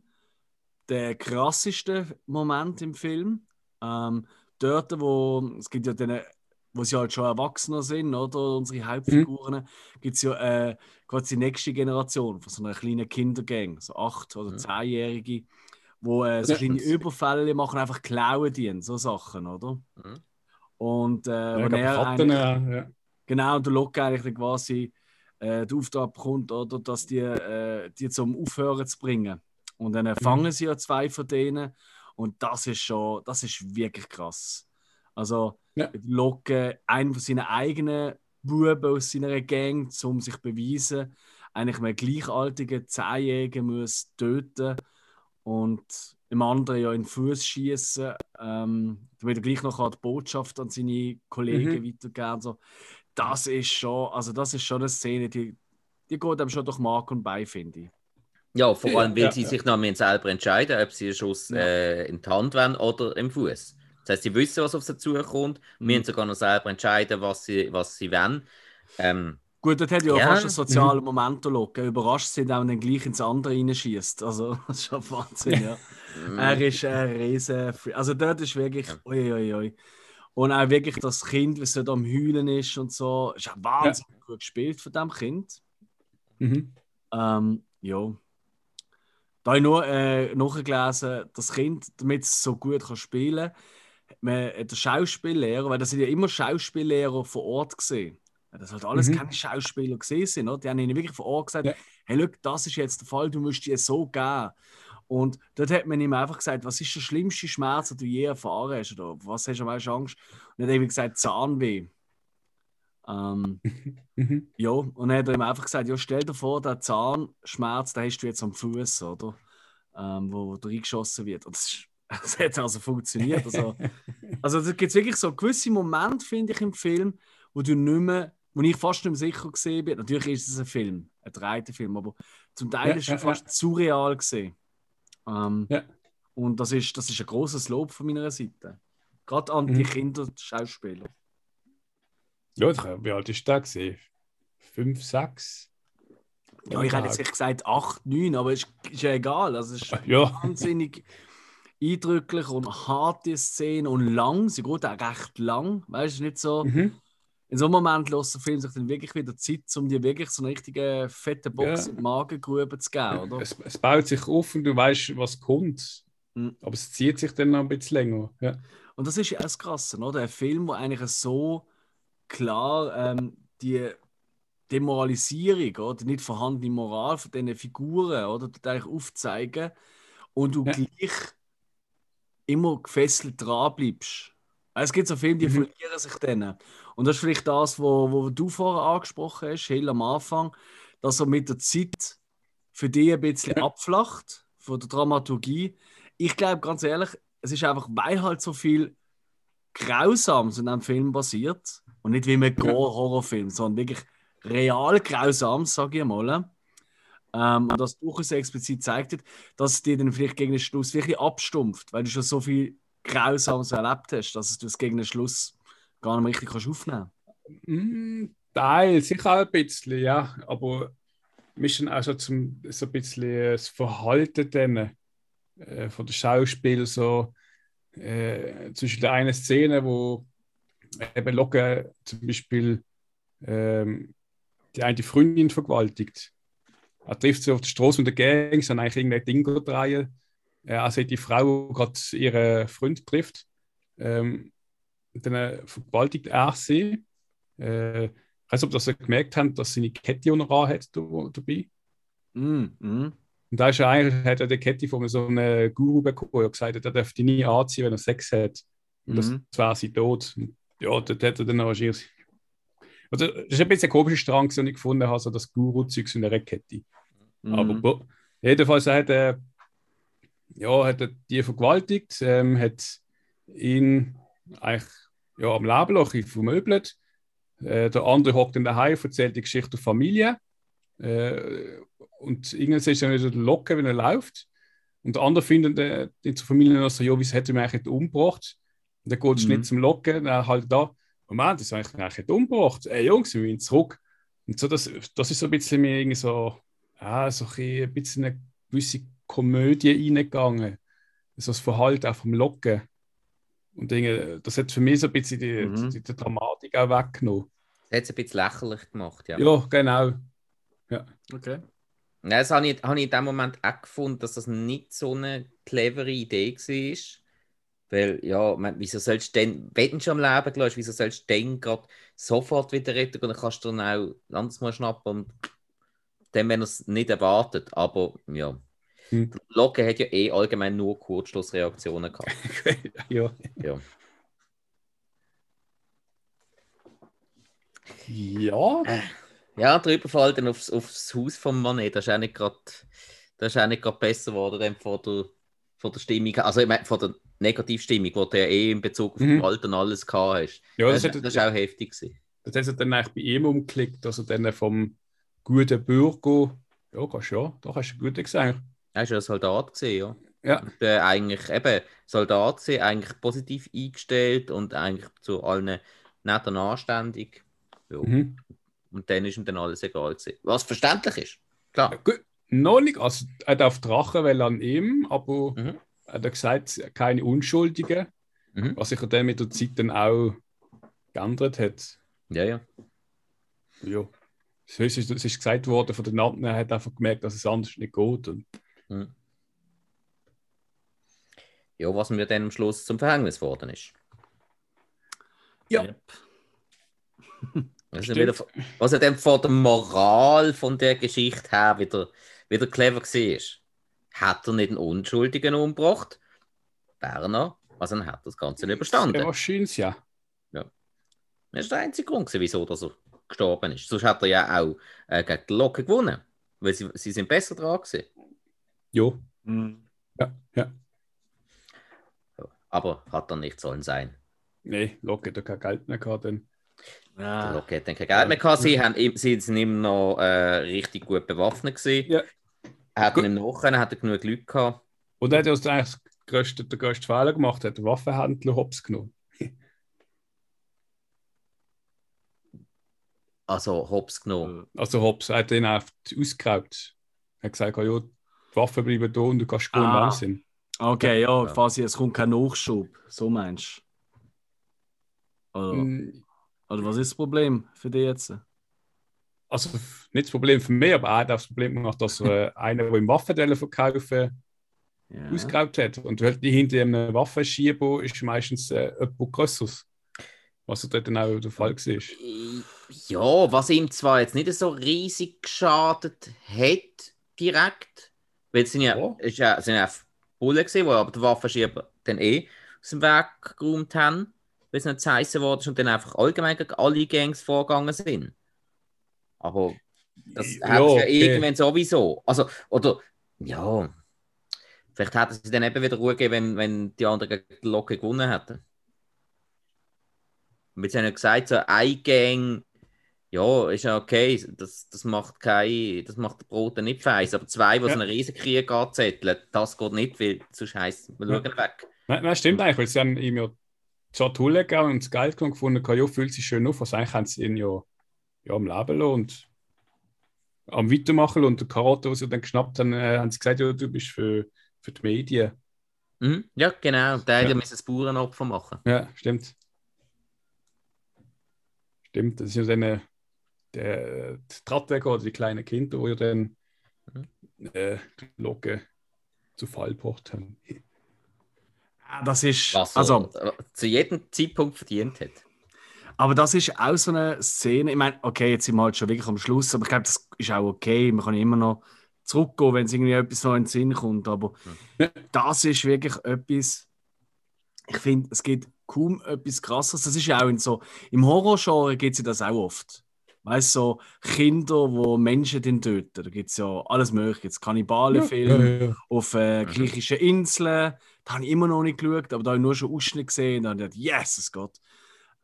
der krassesten Momente im Film. Ähm, dort, wo es gibt ja den wo sie halt schon Erwachsener sind, oder? Unsere Hauptfiguren, mhm. gibt es ja äh, gerade die nächste Generation von so einer kleinen Kindergang, so acht- oder mhm. Wo äh, so kleine Überfälle machen, einfach klauen die, so Sachen, oder? Mhm. Und äh, ja, er eigentlich, ja. genau, und der Lock eigentlich quasi äh, den Auftrag bekommt, oder, dass die, äh, die zum Aufhören zu bringen. Und dann mhm. fangen sie ja zwei von denen und das ist schon, das ist wirklich krass. Also ja. locken einen von seinen eigenen Buben aus seiner Gang, um sich zu beweisen, eigentlich einen gleichaltigen Zehnjährigen muss töten und im anderen ja in den Fuß schießen, ähm, damit er gleich noch die Botschaft an seine Kollegen mhm. weitergeben so. Das ist schon, also das ist schon eine Szene, die, die geht einem schon durch Mark und Bein, finde ich. Ja, vor allem, weil ja, sie ja. sich noch selber entscheiden, ob sie einen Schuss äh, in die Hand wollen oder im Fuß. Das heißt, sie wissen, was auf sie zukommt. Mhm. Wir müssen sogar noch selber entscheiden, was sie, was sie wollen. Ähm, Gut, dort hat ja, ja. fast einen sozialen mhm. Moment Überrascht sind, auch dann gleich ins andere reinschießt. Also, [LAUGHS] das ist schon Wahnsinn, ja. Er ist ein riesen. Also, dort ist wirklich. Ui, ui, ui. Und auch wirklich das Kind, was dort am Heulen ist und so, ist auch wahnsinnig ja. gut gespielt von dem Kind. Mhm. Ähm, ja. Da habe ich nur äh, nachgelesen, das Kind, damit es so gut kann spielen kann, der Schauspiellehrer, weil das sind ja immer Schauspiellehrer vor Ort gesehen. Das halt alles mhm. keine Schauspieler gesehen sind. Oder? Die haben ihnen wirklich vor Ort gesagt: ja. Hey, look, das ist jetzt der Fall, du musst dir so gehen. Und dort hat man ihm einfach gesagt, was ist der schlimmste Schmerz, den du je erfahren hast? Oder was hast du am meisten Angst? Und er hat ihm gesagt, Zahnweh. Ähm, [LAUGHS] mhm. ja, und dann hat er ihm einfach gesagt, ja, stell dir vor, der Zahnschmerz, den hast du jetzt am Fuß, oder? Ähm, wo, wo reingeschossen wird. Und das ist [LAUGHS] es hat also funktioniert. Also, [LAUGHS] also da gibt es wirklich so gewisse Momente, finde ich, im Film, wo du nicht mehr, wo ich fast nicht mehr sicher gesehen bin. Natürlich ist es ein Film, ein dreiter Film, aber zum Teil ja, ist es ja, fast ja. surreal gesehen. Ähm. Und das ist, das ist ein großes Lob von meiner Seite. Gerade an die mhm. Kinder, die Schauspieler. Ja, wie alt ist der gesehen? Fünf, sechs? Ja, ich hätte jetzt gesagt acht, neun, aber es ist, ist ja egal. Also es ist [LAUGHS] wahnsinnig eindrücklich und harte Szene und lang. Sie geht auch recht lang. Weißt du, nicht so. Mhm. In so einem Moment lässt der Film sich dann wirklich wieder Zeit, um dir wirklich so eine richtige fette Box ja. in die Magengrube zu geben, oder? Es, es, baut sich auf und du weißt, was kommt. Mhm. Aber es zieht sich dann noch ein bisschen länger. Ja. Und das ist ja das Krasse, oder? Ein Film, wo eigentlich so klar ähm, die Demoralisierung oder nicht vorhandene Moral von diesen Figuren oder eigentlich aufzeigen und du ja. gleich immer gefesselt dran bleibst. Es gibt so Filme, die mhm. verlieren sich dann. Und das ist vielleicht das, wo, wo du vorher angesprochen hast, Hill am Anfang, dass er mit der Zeit für dich ein bisschen abflacht, von der Dramaturgie. Ich glaube, ganz ehrlich, es ist einfach, weil halt so viel Grausames in diesem Film passiert. Und nicht wie im Gore-Horrorfilm, sondern wirklich real Grausames, sage ich mal. Ähm, und das durchaus explizit zeigt, dass es dir dann vielleicht gegen den Schluss wirklich abstumpft, weil du schon so viel Grausames erlebt hast, dass du es gegen den Schluss gar nicht richtig kannst aufnehmen kannst. Mm, Teil, sicher auch ein bisschen, ja. Aber ist dann auch so, zum, so ein bisschen das Verhalten dann, äh, von den Schauspielern so äh, zwischen der einen Szene, wo eben Locke zum Beispiel ähm, die eine Freundin vergewaltigt. Er trifft sie auf der Straße mit der Gang, sind eigentlich irgendein Ding drehen. Äh, also die Frau gerade ihren Freund trifft. Ähm, dann äh, vergewaltigt er sie. Äh, ich weiß nicht, ob das gemerkt haben, dass sie eine Kette unter hat dabei. Mm, mm. Und da ist er eigentlich, hat er die Kette von so einem Guru bekommen, der gesagt hat, er dürfte nie anziehen, wenn er Sex hat. Und das, mhm. das wäre sie tot. Ja, dort hat er dann wahrscheinlich. Also, das ist ein bisschen ein komischer Strang, den ich gefunden habe, so das Guru-Zeug in der Kette. Mhm. Aber jedenfalls hat er, ja, hat er die vergewaltigt, ähm, hat ihn eigentlich ja, am Lebenloch vermöbelt. Äh, der andere hockt in der Haie, erzählt die Geschichte der Familie. Äh, und irgendwann ist er wieder locker, wenn er läuft. Und der andere findet äh, in der Familie noch so, ja, wieso hätte er mich eigentlich umgebracht? Und dann geht es mhm. nicht zum Locken, dann halt da, Moment, das ist eigentlich nicht umgebracht. Ey Jungs, wir müssen zurück. Und so, das, das ist so ein bisschen mir irgendwie so, ja, so ein bisschen eine gewisse Komödie reingegangen. So das Verhalten auch vom Locken. Und Dinge, das hat für mich so ein bisschen die, mhm. die, die Dramatik auch weggenommen. Das hat es ein bisschen lächerlich gemacht, ja. Ja, genau. Ja. Okay. Ja, das habe ich, habe ich in dem Moment auch gefunden, dass das nicht so eine clevere Idee war. Weil, ja, man, wieso sollst du denn, wenn du schon am Leben gelassen wieso sollst du dann gerade sofort wieder retten und dann kannst du dann auch anders mal schnappen und dann, wenn er es nicht erwartet. Aber, ja. Hm. Locke hat ja eh allgemein nur Kurzschlussreaktionen gehabt. [LAUGHS] ja. ja. Ja. Äh. Ja, der Überfall dann aufs, aufs Haus von Manet, das ist auch nicht gerade besser geworden dann von der, von der Stimmung, also ich meine, von der Negativstimmung, die du ja eh in Bezug auf mhm. Und alles gehabt hast. Ja, das, das, hat, das ist auch heftig gewesen. Das hat dann eigentlich bei ihm umgeklickt, dass er dann vom guten Bürger, ja, kannst ja, da hast du gut gesagt. Er ist ja Soldat gesehen, ja. Ja. Und, äh, eigentlich eben Soldat gesehen, eigentlich positiv eingestellt und eigentlich zu allen nett und anständig. Ja. Mhm. Und dann ist ihm dann alles egal gewesen. Was verständlich ist. Klar. Ja, gut. Noch nicht. Also, er darf Drachen weil an ihm, aber mhm. er hat gesagt, keine Unschuldigen. Mhm. Was sich dann mit der Zeit dann auch geändert hat. Ja, ja. Ja. Es ist, es ist gesagt worden von den anderen, er hat einfach gemerkt, dass es anders nicht geht. Und... Mhm. Ja, was mir dann am Schluss zum Verhängnis geworden ist. Ja. Also [LAUGHS] wieder, was er dann von der Moral von der Geschichte her wieder, wieder clever war. Hat er nicht einen Unschuldigen umgebracht? Werner, also dann hat das Ganze nicht überstanden. Wahrscheinlich, ja. ja. Das ist der einzige Grund, wieso dass er gestorben ist. Sonst hat er ja auch äh, gegen die Locke gewonnen, weil sie, sie sind besser dran gewesen. Jo. Mhm. Ja, ja. Aber hat er nicht sollen sein. Nee, Locke hat kein Geld mehr gehabt. Denn. Ah. Der Rocket hat kein Geld mehr gehabt. Sie, haben, sie sind immer noch äh, richtig gut bewaffnet. Gewesen. Ja. Er hat ihm nachher hat er genug Leute gehabt. Und er hat also eigentlich größte, den größten Fehler gemacht, hat den Waffenhändler hops genommen. also hops genommen? Also hops, er hat ihn einfach ausgeraubt. Er hat gesagt, ja, die Waffen bleiben da und du kannst gehen ah. Wahnsinn. Okay, ja, ja, quasi, es kommt kein Nachschub. So meinst du? Oder? Mm. Oder was ist das Problem für dich jetzt? Also nicht das Problem für mich, aber er hat auch das Problem gemacht, dass äh, [LAUGHS] einer, der im Waffenteile verkaufen, ja. ausgeraubt hat. Und halt die hinter einem Waffenschieber ist meistens äh, jemand Größeres. Was dort dann auch der Fall war. Ja, was ihm zwar jetzt nicht so riesig geschadet hat, direkt, weil es sind ja, oh. ist ja, sind ja Bullen gewesen, die aber den Waffenschieber dann eh aus dem Weg geräumt haben weil es nicht zu heißen wurde und dann einfach allgemein gegen alle Gangs vorgegangen sind. Aber das ja, hat ja irgendwann sowieso. Also, oder, ja, vielleicht hätten sie dann eben wieder Ruhe gegeben, wenn, wenn die anderen die Locke gewonnen hätten. Und sie haben ja gesagt, so ein Gang, ja, ist ja okay, das, das macht kein, das macht der Brot nicht feiss, aber zwei, die ja. so einen Riesenkrieg anzetteln, das geht nicht, weil sonst heisst, wir schauen ja. weg. Nein, nein, stimmt eigentlich, weil sie haben ihm ja schon Hulle gegeben und das Geld gefunden, ja, fühlt sich schön auf, also eigentlich haben sie ihn ja, ja am Leben lassen und am Weitermachen und der Karotte, die sie dann geschnappt haben, äh, haben sie gesagt, ja, du bist für, für die Medien. Mhm. Ja, genau, der ja. muss ein Bauernopfer machen. Ja, stimmt. Stimmt, das ist ja dann äh, der, die Trattwege oder die kleinen Kinder, die ja dann mhm. äh, die Locke zu Fall gebracht haben. Das ist. Was also, zu jedem Zeitpunkt verdient hat. Aber das ist auch so eine Szene. Ich meine, okay, jetzt sind wir halt schon wirklich am Schluss, aber ich glaube, das ist auch okay. Man kann immer noch zurückgehen, wenn es irgendwie etwas noch in den Sinn kommt. Aber ja. das ist wirklich etwas. Ich finde, es gibt kaum etwas krasses. Das ist ja auch in so. Im Horrorgenre gibt es das auch oft. Weißt du, so Kinder, wo Menschen den töten. Da gibt es ja alles Mögliche. Jetzt Kannibalenfilme ja, ja, auf äh, griechischen Inseln. Da habe ich immer noch nicht geschaut, aber da habe ich nur schon Ausschnitt gesehen. Da habe ich gedacht, yes, Gott.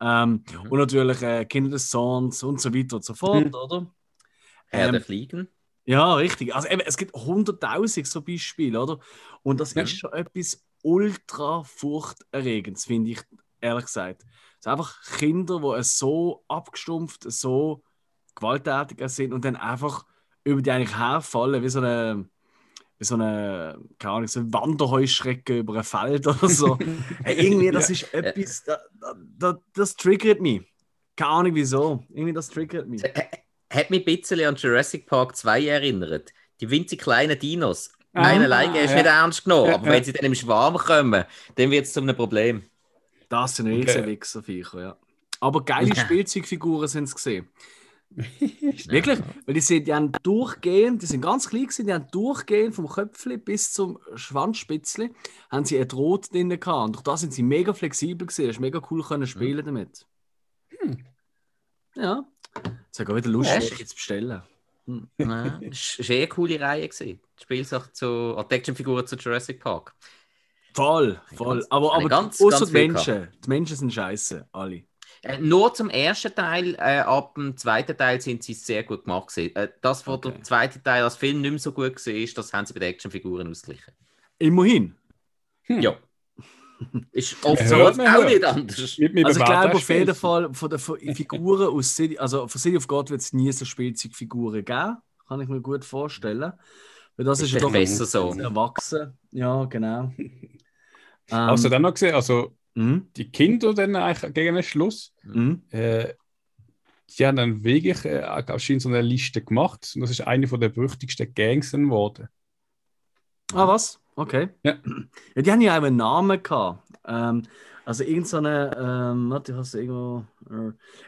Ähm, mhm. Und natürlich äh, Kinder des Zorns und so weiter und so fort, mhm. oder? Herr ähm, der Fliegen. Ja, richtig. Also eben, es gibt hunderttausend so Beispiele, oder? Und das mhm. ist schon etwas ultra furchterregendes, finde ich, ehrlich gesagt. Es sind einfach Kinder, die so abgestumpft, so gewalttätig sind und dann einfach über die eigentlich herfallen, wie so eine wie so eine, keine Ahnung, so eine Wanderheuschrecke über ein Feld oder so. [LAUGHS] hey, irgendwie, das ist etwas, da, da, das triggert mich. Keine Ahnung wieso. Irgendwie, das triggert mich. Hat mich ein bisschen an Jurassic Park 2 erinnert. Die winzig kleinen Dinos. Ah, Eine alleine ist ja. nicht ernst genommen, aber wenn sie dann im Schwarm kommen, dann wird es zu einem Problem. Das sind riesige okay. Wichserviecher, ja. Aber geile Spielzeugfiguren sind es gesehen. [LAUGHS] Wirklich? Weil die sind ja durchgehend, die sind ganz klein gewesen, die haben durchgehend vom Köpfli bis zum Schwanzspitzli haben sie ein Draht drin gehabt. Und durch das sind sie mega flexibel gewesen, hast mega cool können spielen mhm. damit. Hm. Ja. Jetzt habe ich wieder Lust, ja, jetzt bestellen. Hm. Ja, das war eine coole Reihe. Gewesen. Spielsache zu Action-Figuren zu Jurassic Park. Voll, voll. Aber aber ganz, außer ganz die Menschen. Die Menschen sind scheiße, alle. Äh, nur zum ersten Teil, äh, ab dem zweiten Teil sind sie sehr gut gemacht. Äh, das, was okay. der zweite Teil als Film nicht mehr so gut war, das haben sie bei den Actionfiguren ausgeglichen. Immerhin. Hm. Ja. [LAUGHS] Ist oft so auch hört. nicht anders. Also ich glaube auf jeden Fall von den Figuren aus City, also von City of God wird es nie so Spielzeugfiguren geben, kann ich mir gut vorstellen. Weil das ist, ist ja doch besser so. erwachsen. Ja, genau. ähm, Hast du dann noch gesehen, also mhm. die Kinder dann eigentlich gegen den Schluss, mhm. äh, die haben dann wirklich äh, anscheinend so eine Liste gemacht und das ist eine von der berüchtigsten Gangs geworden. Ah, was? Okay. Ja. ja die haben ja auch einen Namen gehabt. Ähm, also irgendeine, ähm, warte, ich habe irgendwo.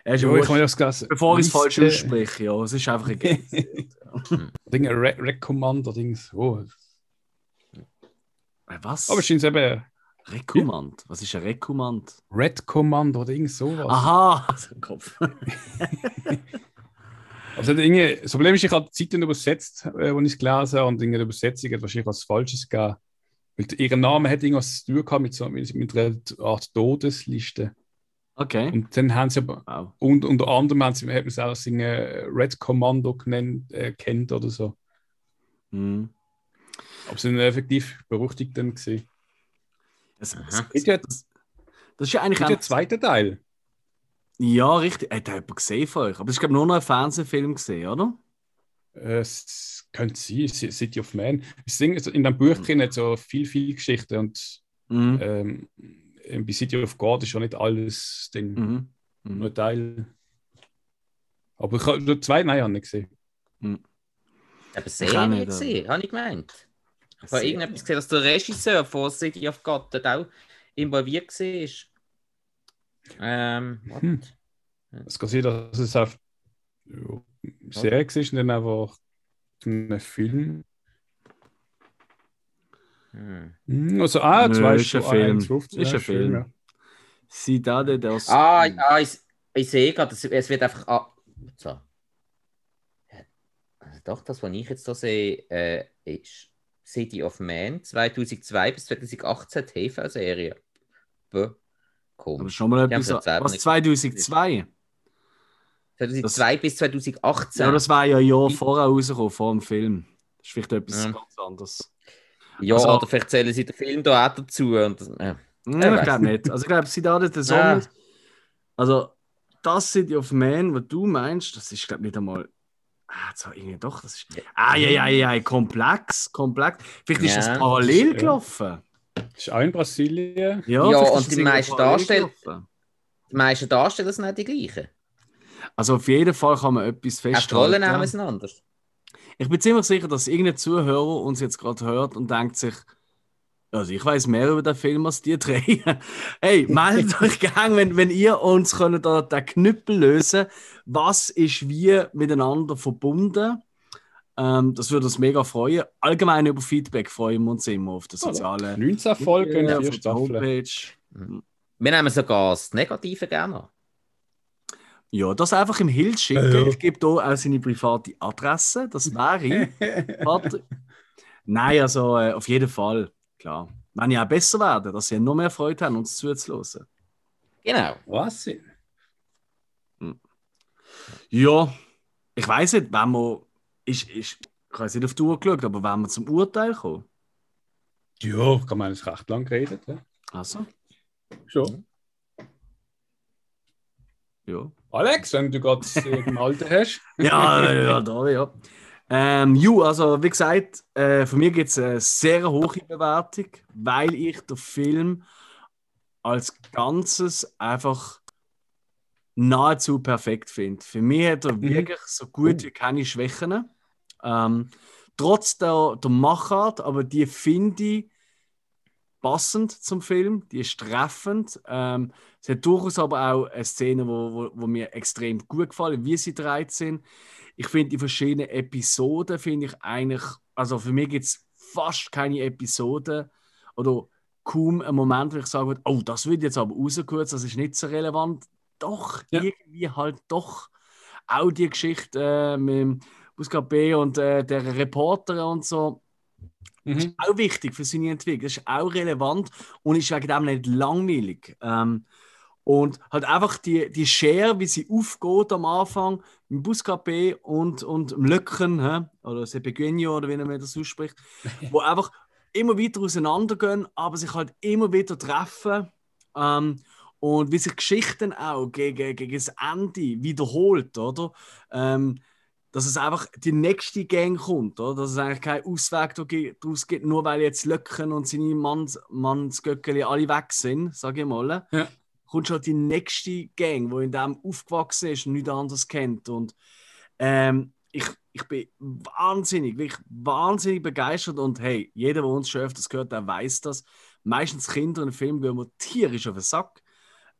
Äh, jo, ich das Gas bevor ich es falsch ausspreche, ja, es ist einfach ein Gang. [LAUGHS] Dinge, Red, Red Commander, Dings. Oh. Äh, was? Aber es scheint eben Rekommand? Was ist ein Rekommand? Red Command oder irgend sowas. Aha! [LAUGHS] [LAUGHS] Also Kopf. also Dinge, das Problem ist, ich habe Zeiten übersetzt, äh, ich es gelesen habe, und in der Übersetzung hat wahrscheinlich was Falsches gegeben. Weil ihr Name hat irgendwas zu tun gehabt mit, so, mit, mit einer Art Todesliste. Okay. Und dann haben sie aber, wow. und unter anderem haben sie, hat man es auch als Red Commando genannt, äh, kennt oder so. Mhm. Aber sie sind effektiv berüchtigt dann gesehen. Das, das, das, das, ist ja eigentlich auch der zweite Teil. Ja, richtig. Hat jemand gesehen von euch? Aber es ist, glaube ich, nur noch ein Fernsehfilm gesehen, oder? Es könnte sein, City of Man. In dem Buch drin hat so viel, viel Geschichte und mhm. ähm, bei City of God ist ja nicht alles Ding. Mhm. Mhm. Nur Teil. Aber ich habe nur zwei, nein, habe ich nicht gesehen. Mhm. Aber Serie nicht gesehen, habe ich gemeint. Ich habe irgendetwas gesehen, dass der Regisseur von City of God dort auch involviert war. Ähm, hm. Es kann sein, dass es auf Serie ist und dann einfach ein Film. Hm. also, ah, zwei ist ein Film. 1, ist ein Film. Ja. Cidade dels. Ah, ah ich, ich sehe gerade, es wird einfach. Ah, so. Also doch, das, was ich jetzt hier sehe, äh, ist City of Man 2002 bis 2018 TV-Serie. Komisch. Aber schon mal etwas. Was 2002? 2002 das, bis 2018. Ja, das war ja ein Jahr vorher rausgekommen, vor dem Film. Das ist vielleicht etwas ja. ganz anderes. Ja, also, oder vielleicht zählen sie den Film da auch dazu. Und, ja. Ja, ich glaube nicht. Also ich glaube, sie da [LAUGHS] der Sommer. Ja. Also, das City of Man, was du meinst, das ist, glaube ich, nicht einmal. Ah, so, irgendwie doch, das ist. Ah, ja, ja, ja, komplex, komplex. Vielleicht ist das parallel gelaufen. Das ist auch in Brasilien. Ja, ja und die meisten, Darsteller, die meisten Darsteller sind nicht die gleichen. Also auf jeden Fall kann man etwas festhalten. die Rollen sind anders. Ich bin ziemlich sicher, dass irgendein Zuhörer uns jetzt gerade hört und denkt sich, also ich weiß mehr über den Film als die drei. [LAUGHS] hey, meldet [LAUGHS] euch gerne, wenn, wenn ihr uns könnt da den Knüppel lösen Was ist wie miteinander verbunden? Ähm, das würde uns mega freuen. Allgemein über Feedback freuen wir uns immer auf der sozialen 19 Folgen, ja, vier Staffeln. Mhm. Wir nehmen sogar das Negative gerne. Ja, das einfach im Hild schicken. Ja. Ich gebe hier auch seine private Adresse. Das wäre. [LAUGHS] Warte. Nein, also äh, auf jeden Fall. Klar. Wenn ich auch besser werde, dass sie noch mehr Freude haben, uns zuzuhören. Genau. Was? Hm. Ja, ich weiß nicht, wenn man. Ist, ist, ich habe nicht auf die Uhr geschaut, aber wenn wir zum Urteil kommen. Ja, kann man es recht lang geredet. Ja. Also? Schon. Ja. Alex, wenn du gerade im Alter hast. [LAUGHS] ja, ja, da, ja. Ähm, ju, also wie gesagt, äh, von mir gibt es eine sehr hohe Bewertung, weil ich den Film als Ganzes einfach nahezu perfekt finde. Für mich hat er mhm. wirklich so gut wie keine Schwächen. Ähm, trotz der, der Machart, aber die finde ich passend zum Film, die ist treffend. Ähm, es hat durchaus aber auch eine Szene, wo, wo, wo mir extrem gut gefallen, wie sie dreht sind. Ich finde die verschiedenen Episoden, finde ich eigentlich, also für mich gibt es fast keine Episoden oder kaum einen Moment, wo ich sagen würde, oh, das wird jetzt aber rausgekürzt, das ist nicht so relevant. Doch, ja. irgendwie halt doch. Auch die Geschichte äh, mit Buscapé und äh, der Reporter und so das ist mhm. auch wichtig für seine Entwicklung. Das ist auch relevant und ist wegen dem nicht langweilig. Ähm, und halt einfach die, die Schere, wie sie aufgeht am Anfang im Buscapé und, und im Löcken, hä? oder Sepegueño, oder wie man das ausspricht, [LAUGHS] wo einfach immer weiter auseinandergehen, aber sich halt immer wieder treffen. Ähm, und wie sich Geschichten auch gegen, gegen das Ende wiederholt, oder? Ähm, dass es einfach die nächste Gang kommt, oder? dass es eigentlich keinen Ausweg daraus gibt, nur weil jetzt Löcken und seine Manns, Mannsgöckeli alle weg sind, sage ich mal. Ja. Kommt schon die nächste Gang, die in dem aufgewachsen ist und nichts anderes kennt. Und ähm, ich, ich bin wahnsinnig, wirklich wahnsinnig begeistert und hey, jeder, der uns schon öfters gehört, der weiß das. Meistens Kinder in Filmen gehen wir tierisch auf den Sack.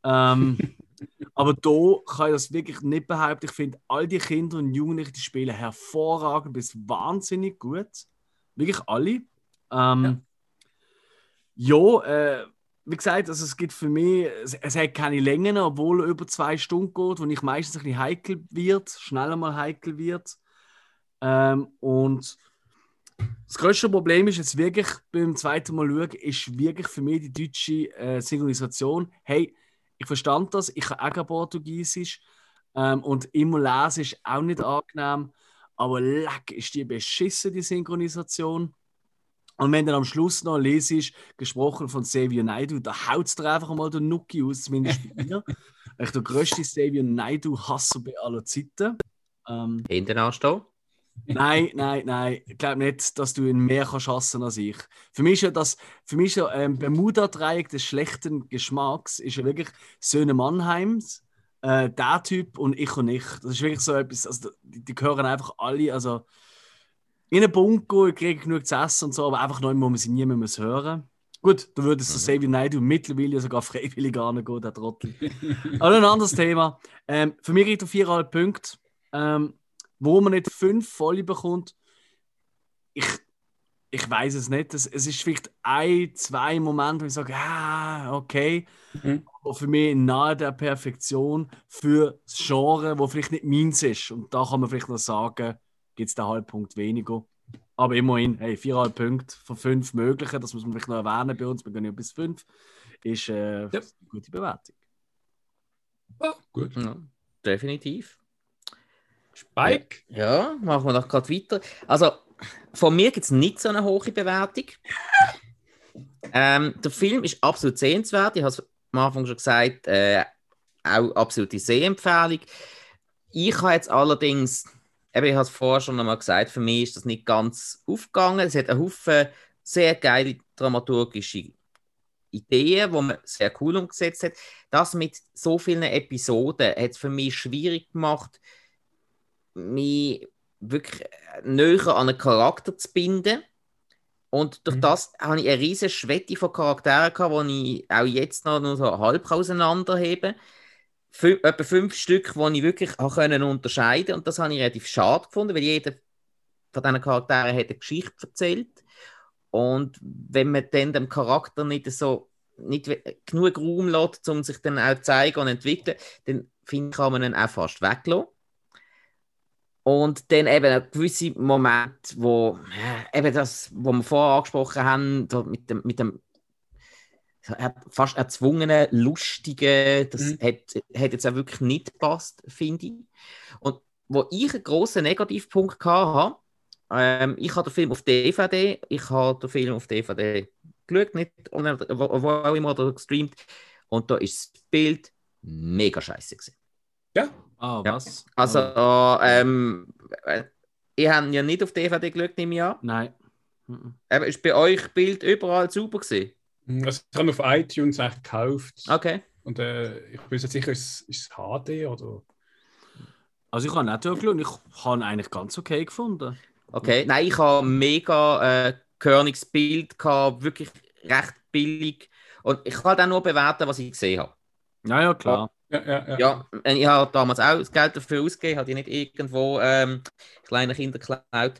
Ähm, [LAUGHS] aber da kann ich das wirklich nicht behaupten. Ich finde, all die Kinder und Jugendlichen, die spielen hervorragend bis wahnsinnig gut. Wirklich alle. Ähm, ja, ja äh, wie gesagt, also es gibt für mich, es, es, hat keine Längen, obwohl er über zwei Stunden geht, wo ich meistens ein bisschen heikel wird, schneller mal heikel wird. Ähm, und das größte Problem ist jetzt wirklich beim zweiten Mal schauen, ist wirklich für mich die deutsche äh, Synchronisation. Hey, ich verstand das, ich kann auch Portugiesisch ähm, und immer lesen ist auch nicht angenehm, aber leck ist die beschissen, die Synchronisation. Und wenn dann am Schluss noch lesest, gesprochen von Xavier Naidu, da haut es dir einfach mal den Nuki aus, zumindest bei mir. [LAUGHS] ich der größte Xavier Naidu Hasser bei aller Zeiten. Ähm, Hinten anstehen? Nein, nein, nein. Ich glaube nicht, dass du ihn mehr kannst hassen als ich. Für mich ist ja das, für mich ja ähm, Bermuda-Dreieck des schlechten Geschmacks ist ja wirklich Söhne Mannheims, äh, der Typ und ich und ich. Das ist wirklich so etwas, also die, die gehören einfach alle, also in einen Bunker, ich kriege genug zu essen und so, aber einfach noch wo man sie nie mehr muss hören Gut, da würde es so mhm. wie Naidu mittlerweile sogar [LAUGHS] freiwillig angehen, der Trottel. aber ein anderes Thema. Ähm, für mich gibt er viereinhalb Punkte. Ähm, wo man nicht fünf voll bekommt, ich, ich weiß es nicht. Es, es ist vielleicht ein, zwei Momente, wo ich sage, ah, okay. Mhm. Aber für mich nahe der Perfektion für das Genre, wo vielleicht nicht meins ist. Und da kann man vielleicht noch sagen, gibt es den Halbpunkt weniger. Aber immerhin, hey, viereinhalb Punkte von fünf möglichen, das muss man vielleicht noch erwähnen bei uns, wir gehen ja bis fünf. ist äh, ja. eine gute Bewertung. Oh, gut. Ja, definitiv. Spike? Ja, machen wir doch gerade weiter. Also, von mir gibt es nicht so eine hohe Bewertung. Ähm, der Film ist absolut sehenswert. Ich habe es am Anfang schon gesagt, äh, auch absolute Sehempfehlung. Ich habe jetzt allerdings, eben, ich habe es vorher schon einmal gesagt, für mich ist das nicht ganz aufgegangen. Es hat einen Haufen sehr geile dramaturgische Ideen, die man sehr cool umgesetzt hat. Das mit so vielen Episoden hat es für mich schwierig gemacht, mich wirklich näher an einen Charakter zu binden. Und durch mhm. das habe ich eine riesige Schwette von Charakteren gehabt, die ich auch jetzt noch nur so halb auseinanderhebe. Fün etwa fünf Stück, die ich wirklich können unterscheiden Und das habe ich relativ schade gefunden, weil jeder von diesen Charakteren hat eine Geschichte erzählt. Und wenn man dann dem Charakter nicht so nicht genug Raum lässt, um sich dann auch zu zeigen und entwickeln, dann finde ich, kann man ihn auch fast weglassen. Und dann eben ein gewisser Moment, wo eben das, was wir vorher angesprochen haben, mit dem, mit dem fast erzwungenen, lustigen, das mhm. hat, hat jetzt auch wirklich nicht gepasst, finde ich. Und wo ich einen grossen Negativpunkt hatte, ähm, ich habe den Film auf DVD, ich habe den Film auf DVD geschaut, nicht, wo, wo auch immer oder gestreamt, und da ist das Bild mega scheiße gewesen. Ja, Ah, ja. was? Also, oh. ähm, ihr habt ja nicht auf DVD geschaut, ich an. Nein. Aber ist bei euch Bild überall super gewesen? Hm, also, ich habe auf iTunes echt gekauft. Okay. Und äh, ich bin jetzt sicher, ist, ist es HD oder? Also ich habe nicht geschaut, ich habe eigentlich ganz okay gefunden. Okay, nein, ich habe mega äh, körniges Bild gehabt, wirklich recht billig. Und ich kann dann nur bewerten, was ich gesehen habe. Ja, ja, klar. Ja, ja, ja. ja, ich habe damals auch das Geld dafür ausgegeben, habe ich nicht irgendwo ähm, kleine Kinder geklaut.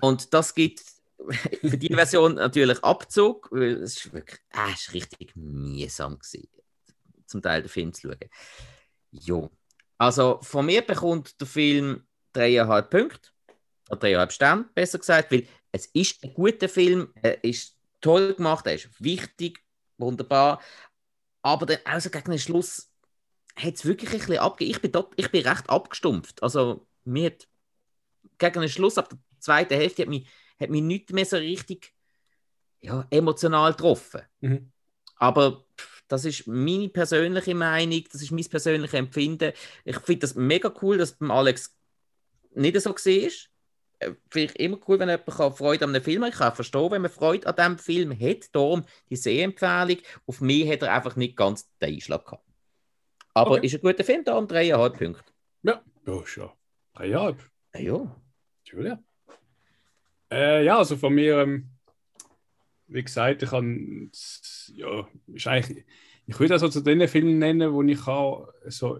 Und das gibt [LAUGHS] für die Version natürlich Abzug, weil es ist wirklich, äh, ist richtig mühsam gewesen, zum Teil den Film zu schauen. Jo. Also von mir bekommt der Film dreieinhalb Punkte, oder dreieinhalb Sterne, besser gesagt, weil es ist ein guter Film, er ist toll gemacht, er ist wichtig, wunderbar, aber dann also gegen den Schluss hat es wirklich ein bisschen abgegeben. Ich bin, dort, ich bin recht abgestumpft. Also mir hat gegen den Schluss, ab der zweiten Hälfte, hat mich, hat mich nicht mehr so richtig ja, emotional getroffen. Mhm. Aber das ist meine persönliche Meinung, das ist mein persönliches Empfinden. Ich finde das mega cool, dass beim Alex nicht so war. Finde ich immer cool, wenn jemand Freude an einem Film hat. Ich kann verstehen, wenn man Freude an diesem Film hat. Darum die Sehempfehlung. Auf mich hat er einfach nicht ganz den Einschlag gehabt. Aber okay. ist ein guter Film, darum dreieinhalb Punkte. Ja, ja, schon. Dreieinhalb. Ja, ja. Julia. Äh, ja, also von mir, ähm, wie gesagt, ich kann, ja, ist eigentlich, ich würde also zu den Filmen nennen, wo ich auch so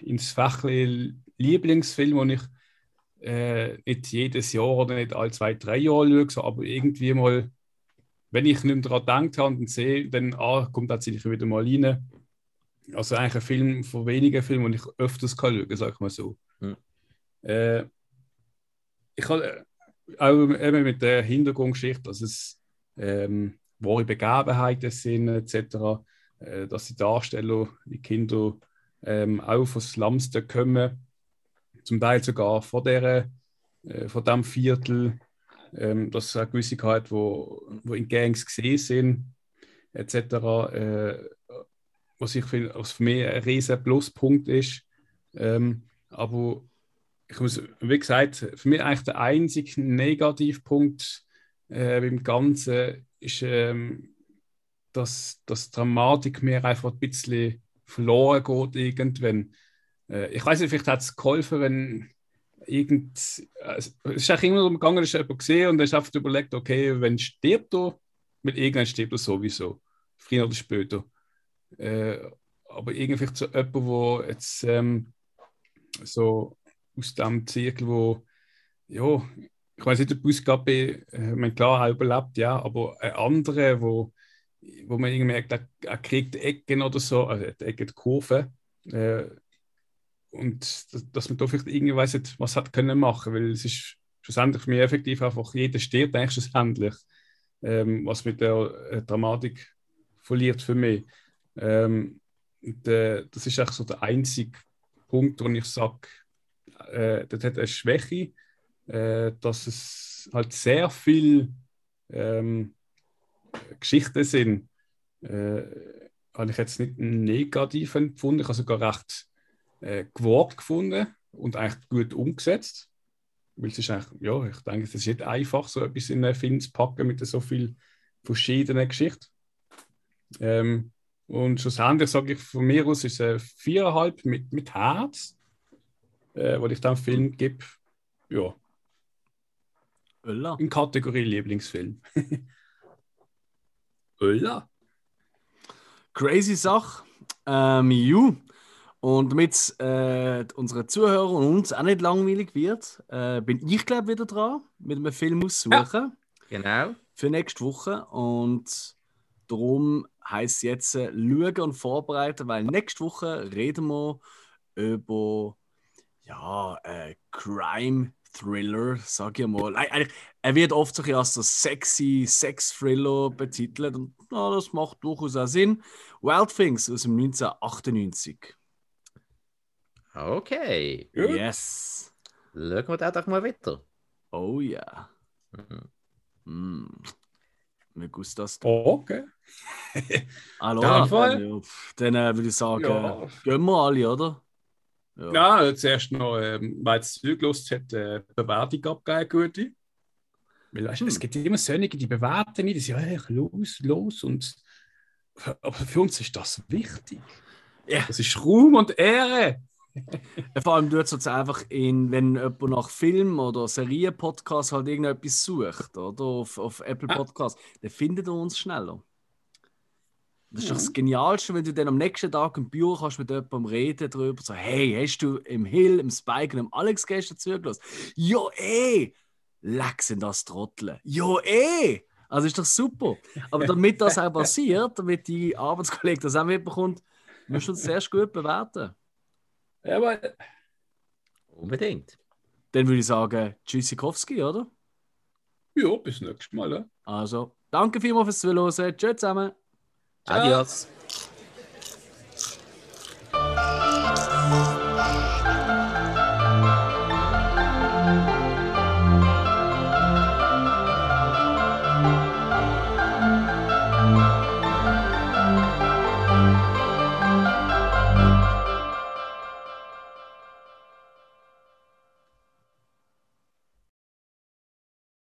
ins Fächli Lieblingsfilm, wo ich äh, nicht jedes Jahr oder nicht alle zwei, drei Jahre schaue, so, aber irgendwie mal, wenn ich nicht mehr daran gedacht habe und sehe, dann ah, kommt tatsächlich wieder mal rein. Also eigentlich ein Film von wenigen Filmen, die ich öfters kann schauen, sag ich mal so. Hm. Äh, ich habe äh, auch eben mit der Hintergrundgeschichte, dass es ähm, wahre Begebenheiten sind, etc., äh, dass die Darsteller, die Kinder ähm, auch von Slums kommen zum Teil sogar von, der, äh, von diesem Viertel, ähm, dass es eine gewisse hat, wo, wo in Gangs gesehen sind, etc., äh, was, ich find, was für mich ein riesiger Pluspunkt ist. Ähm, aber ich muss, wie gesagt, für mich eigentlich der einzige Negativpunkt äh, beim Ganzen ist, ähm, dass, dass Dramatik mir einfach ein bisschen verloren geht irgendwann. Äh, ich weiß nicht, vielleicht hat es geholfen, wenn irgend. Äh, es ist auch immer darum gegangen, dass jemand gesehen und dann einfach überlegt, okay, wenn stirbt er, mit irgendwann stirbt er sowieso. Früher oder später. Äh, aber irgendwie so jemand, der jetzt ähm, so aus dem Zirkel, wo, ja, ich weiß nicht, ob Busgabe, äh, man klar auch überlebt, ja, aber ein anderer, wo, wo man irgendwie merkt, er, er kriegt Ecken oder so, also die Ecken, die Kurve, äh, und dass man da vielleicht irgendwie weiss, was hat können machen, weil es ist schlussendlich für mich effektiv einfach, jeder stirbt eigentlich schlussendlich, ähm, was mit der äh, Dramatik verliert für mich. Ähm, der, das ist eigentlich so der einzige Punkt, wo ich sage, äh, das hat eine Schwäche, äh, dass es halt sehr viel ähm, Geschichten sind. Äh, habe ich jetzt nicht negativ empfunden, ich habe sogar recht äh, gewagt gefunden und eigentlich gut umgesetzt. Weil es ist eigentlich, ja, ich denke, es ist nicht einfach, so etwas in einen Film zu packen mit so vielen verschiedenen Geschichten. Ähm, und schlussendlich sage ich von mir aus, ist es viereinhalb mit, mit Herz, äh, weil ich dann Film gebe, ja. Ölla. In Kategorie Lieblingsfilm. [LAUGHS] Ölla. Crazy Sache. Ähm, you. Und damit äh, unsere Zuhörer und uns auch nicht langweilig wird, äh, bin ich, glaube wieder dran, mit einem Film aussuchen. Ja, genau. Für nächste Woche. Und darum heisst es jetzt äh, schauen und vorbereiten, weil nächste Woche reden wir über ja, äh, Crime Thriller, sag ich mal. Er wird oft so als so sexy Sex-Thriller betitelt und na, das macht durchaus auch Sinn. Wild Things aus dem 1998. Okay. Good. Yes. Schauen wir da doch mal weiter. Oh ja. Yeah. Mhm. Mm. Mir gustas. Oh, okay. Hallo. Dann, dann äh, würde ich sagen, ja. gehen wir alle, oder? Ja, ja zuerst noch, ähm, weil es zugelassen hat, äh, Bewertung abgegeben, gute. Weil weißt, hm. es gibt immer solche, die bewerten nicht, die sagen, hey, los, los. Und, aber für uns ist das wichtig. Ja. Das ist Ruhm und Ehre. Vor allem tut es jetzt einfach in, wenn jemand nach Film- oder Serien-Podcast halt irgendetwas sucht, oder auf, auf Apple Podcast, ah. dann findet er uns schneller. Das ist doch das Genialste, wenn du dann am nächsten Tag im Büro kannst mit jemandem reden darüber, so, hey, hast du im Hill, im Spike und im Alex gestern zugelassen? Ja, eh! Leck sind das Trottel. Ja, eh! Also ist doch super. Aber damit das auch [LAUGHS] passiert, damit die Arbeitskollege das auch mitbekommt, musst du uns zuerst gut bewerten. Ja, aber... Unbedingt. Dann würde ich sagen, Tschüssikowski, oder? Ja, bis nächstes Mal. Ja. Also, danke vielmals fürs Zuhören. Tschüss zusammen. Adiós.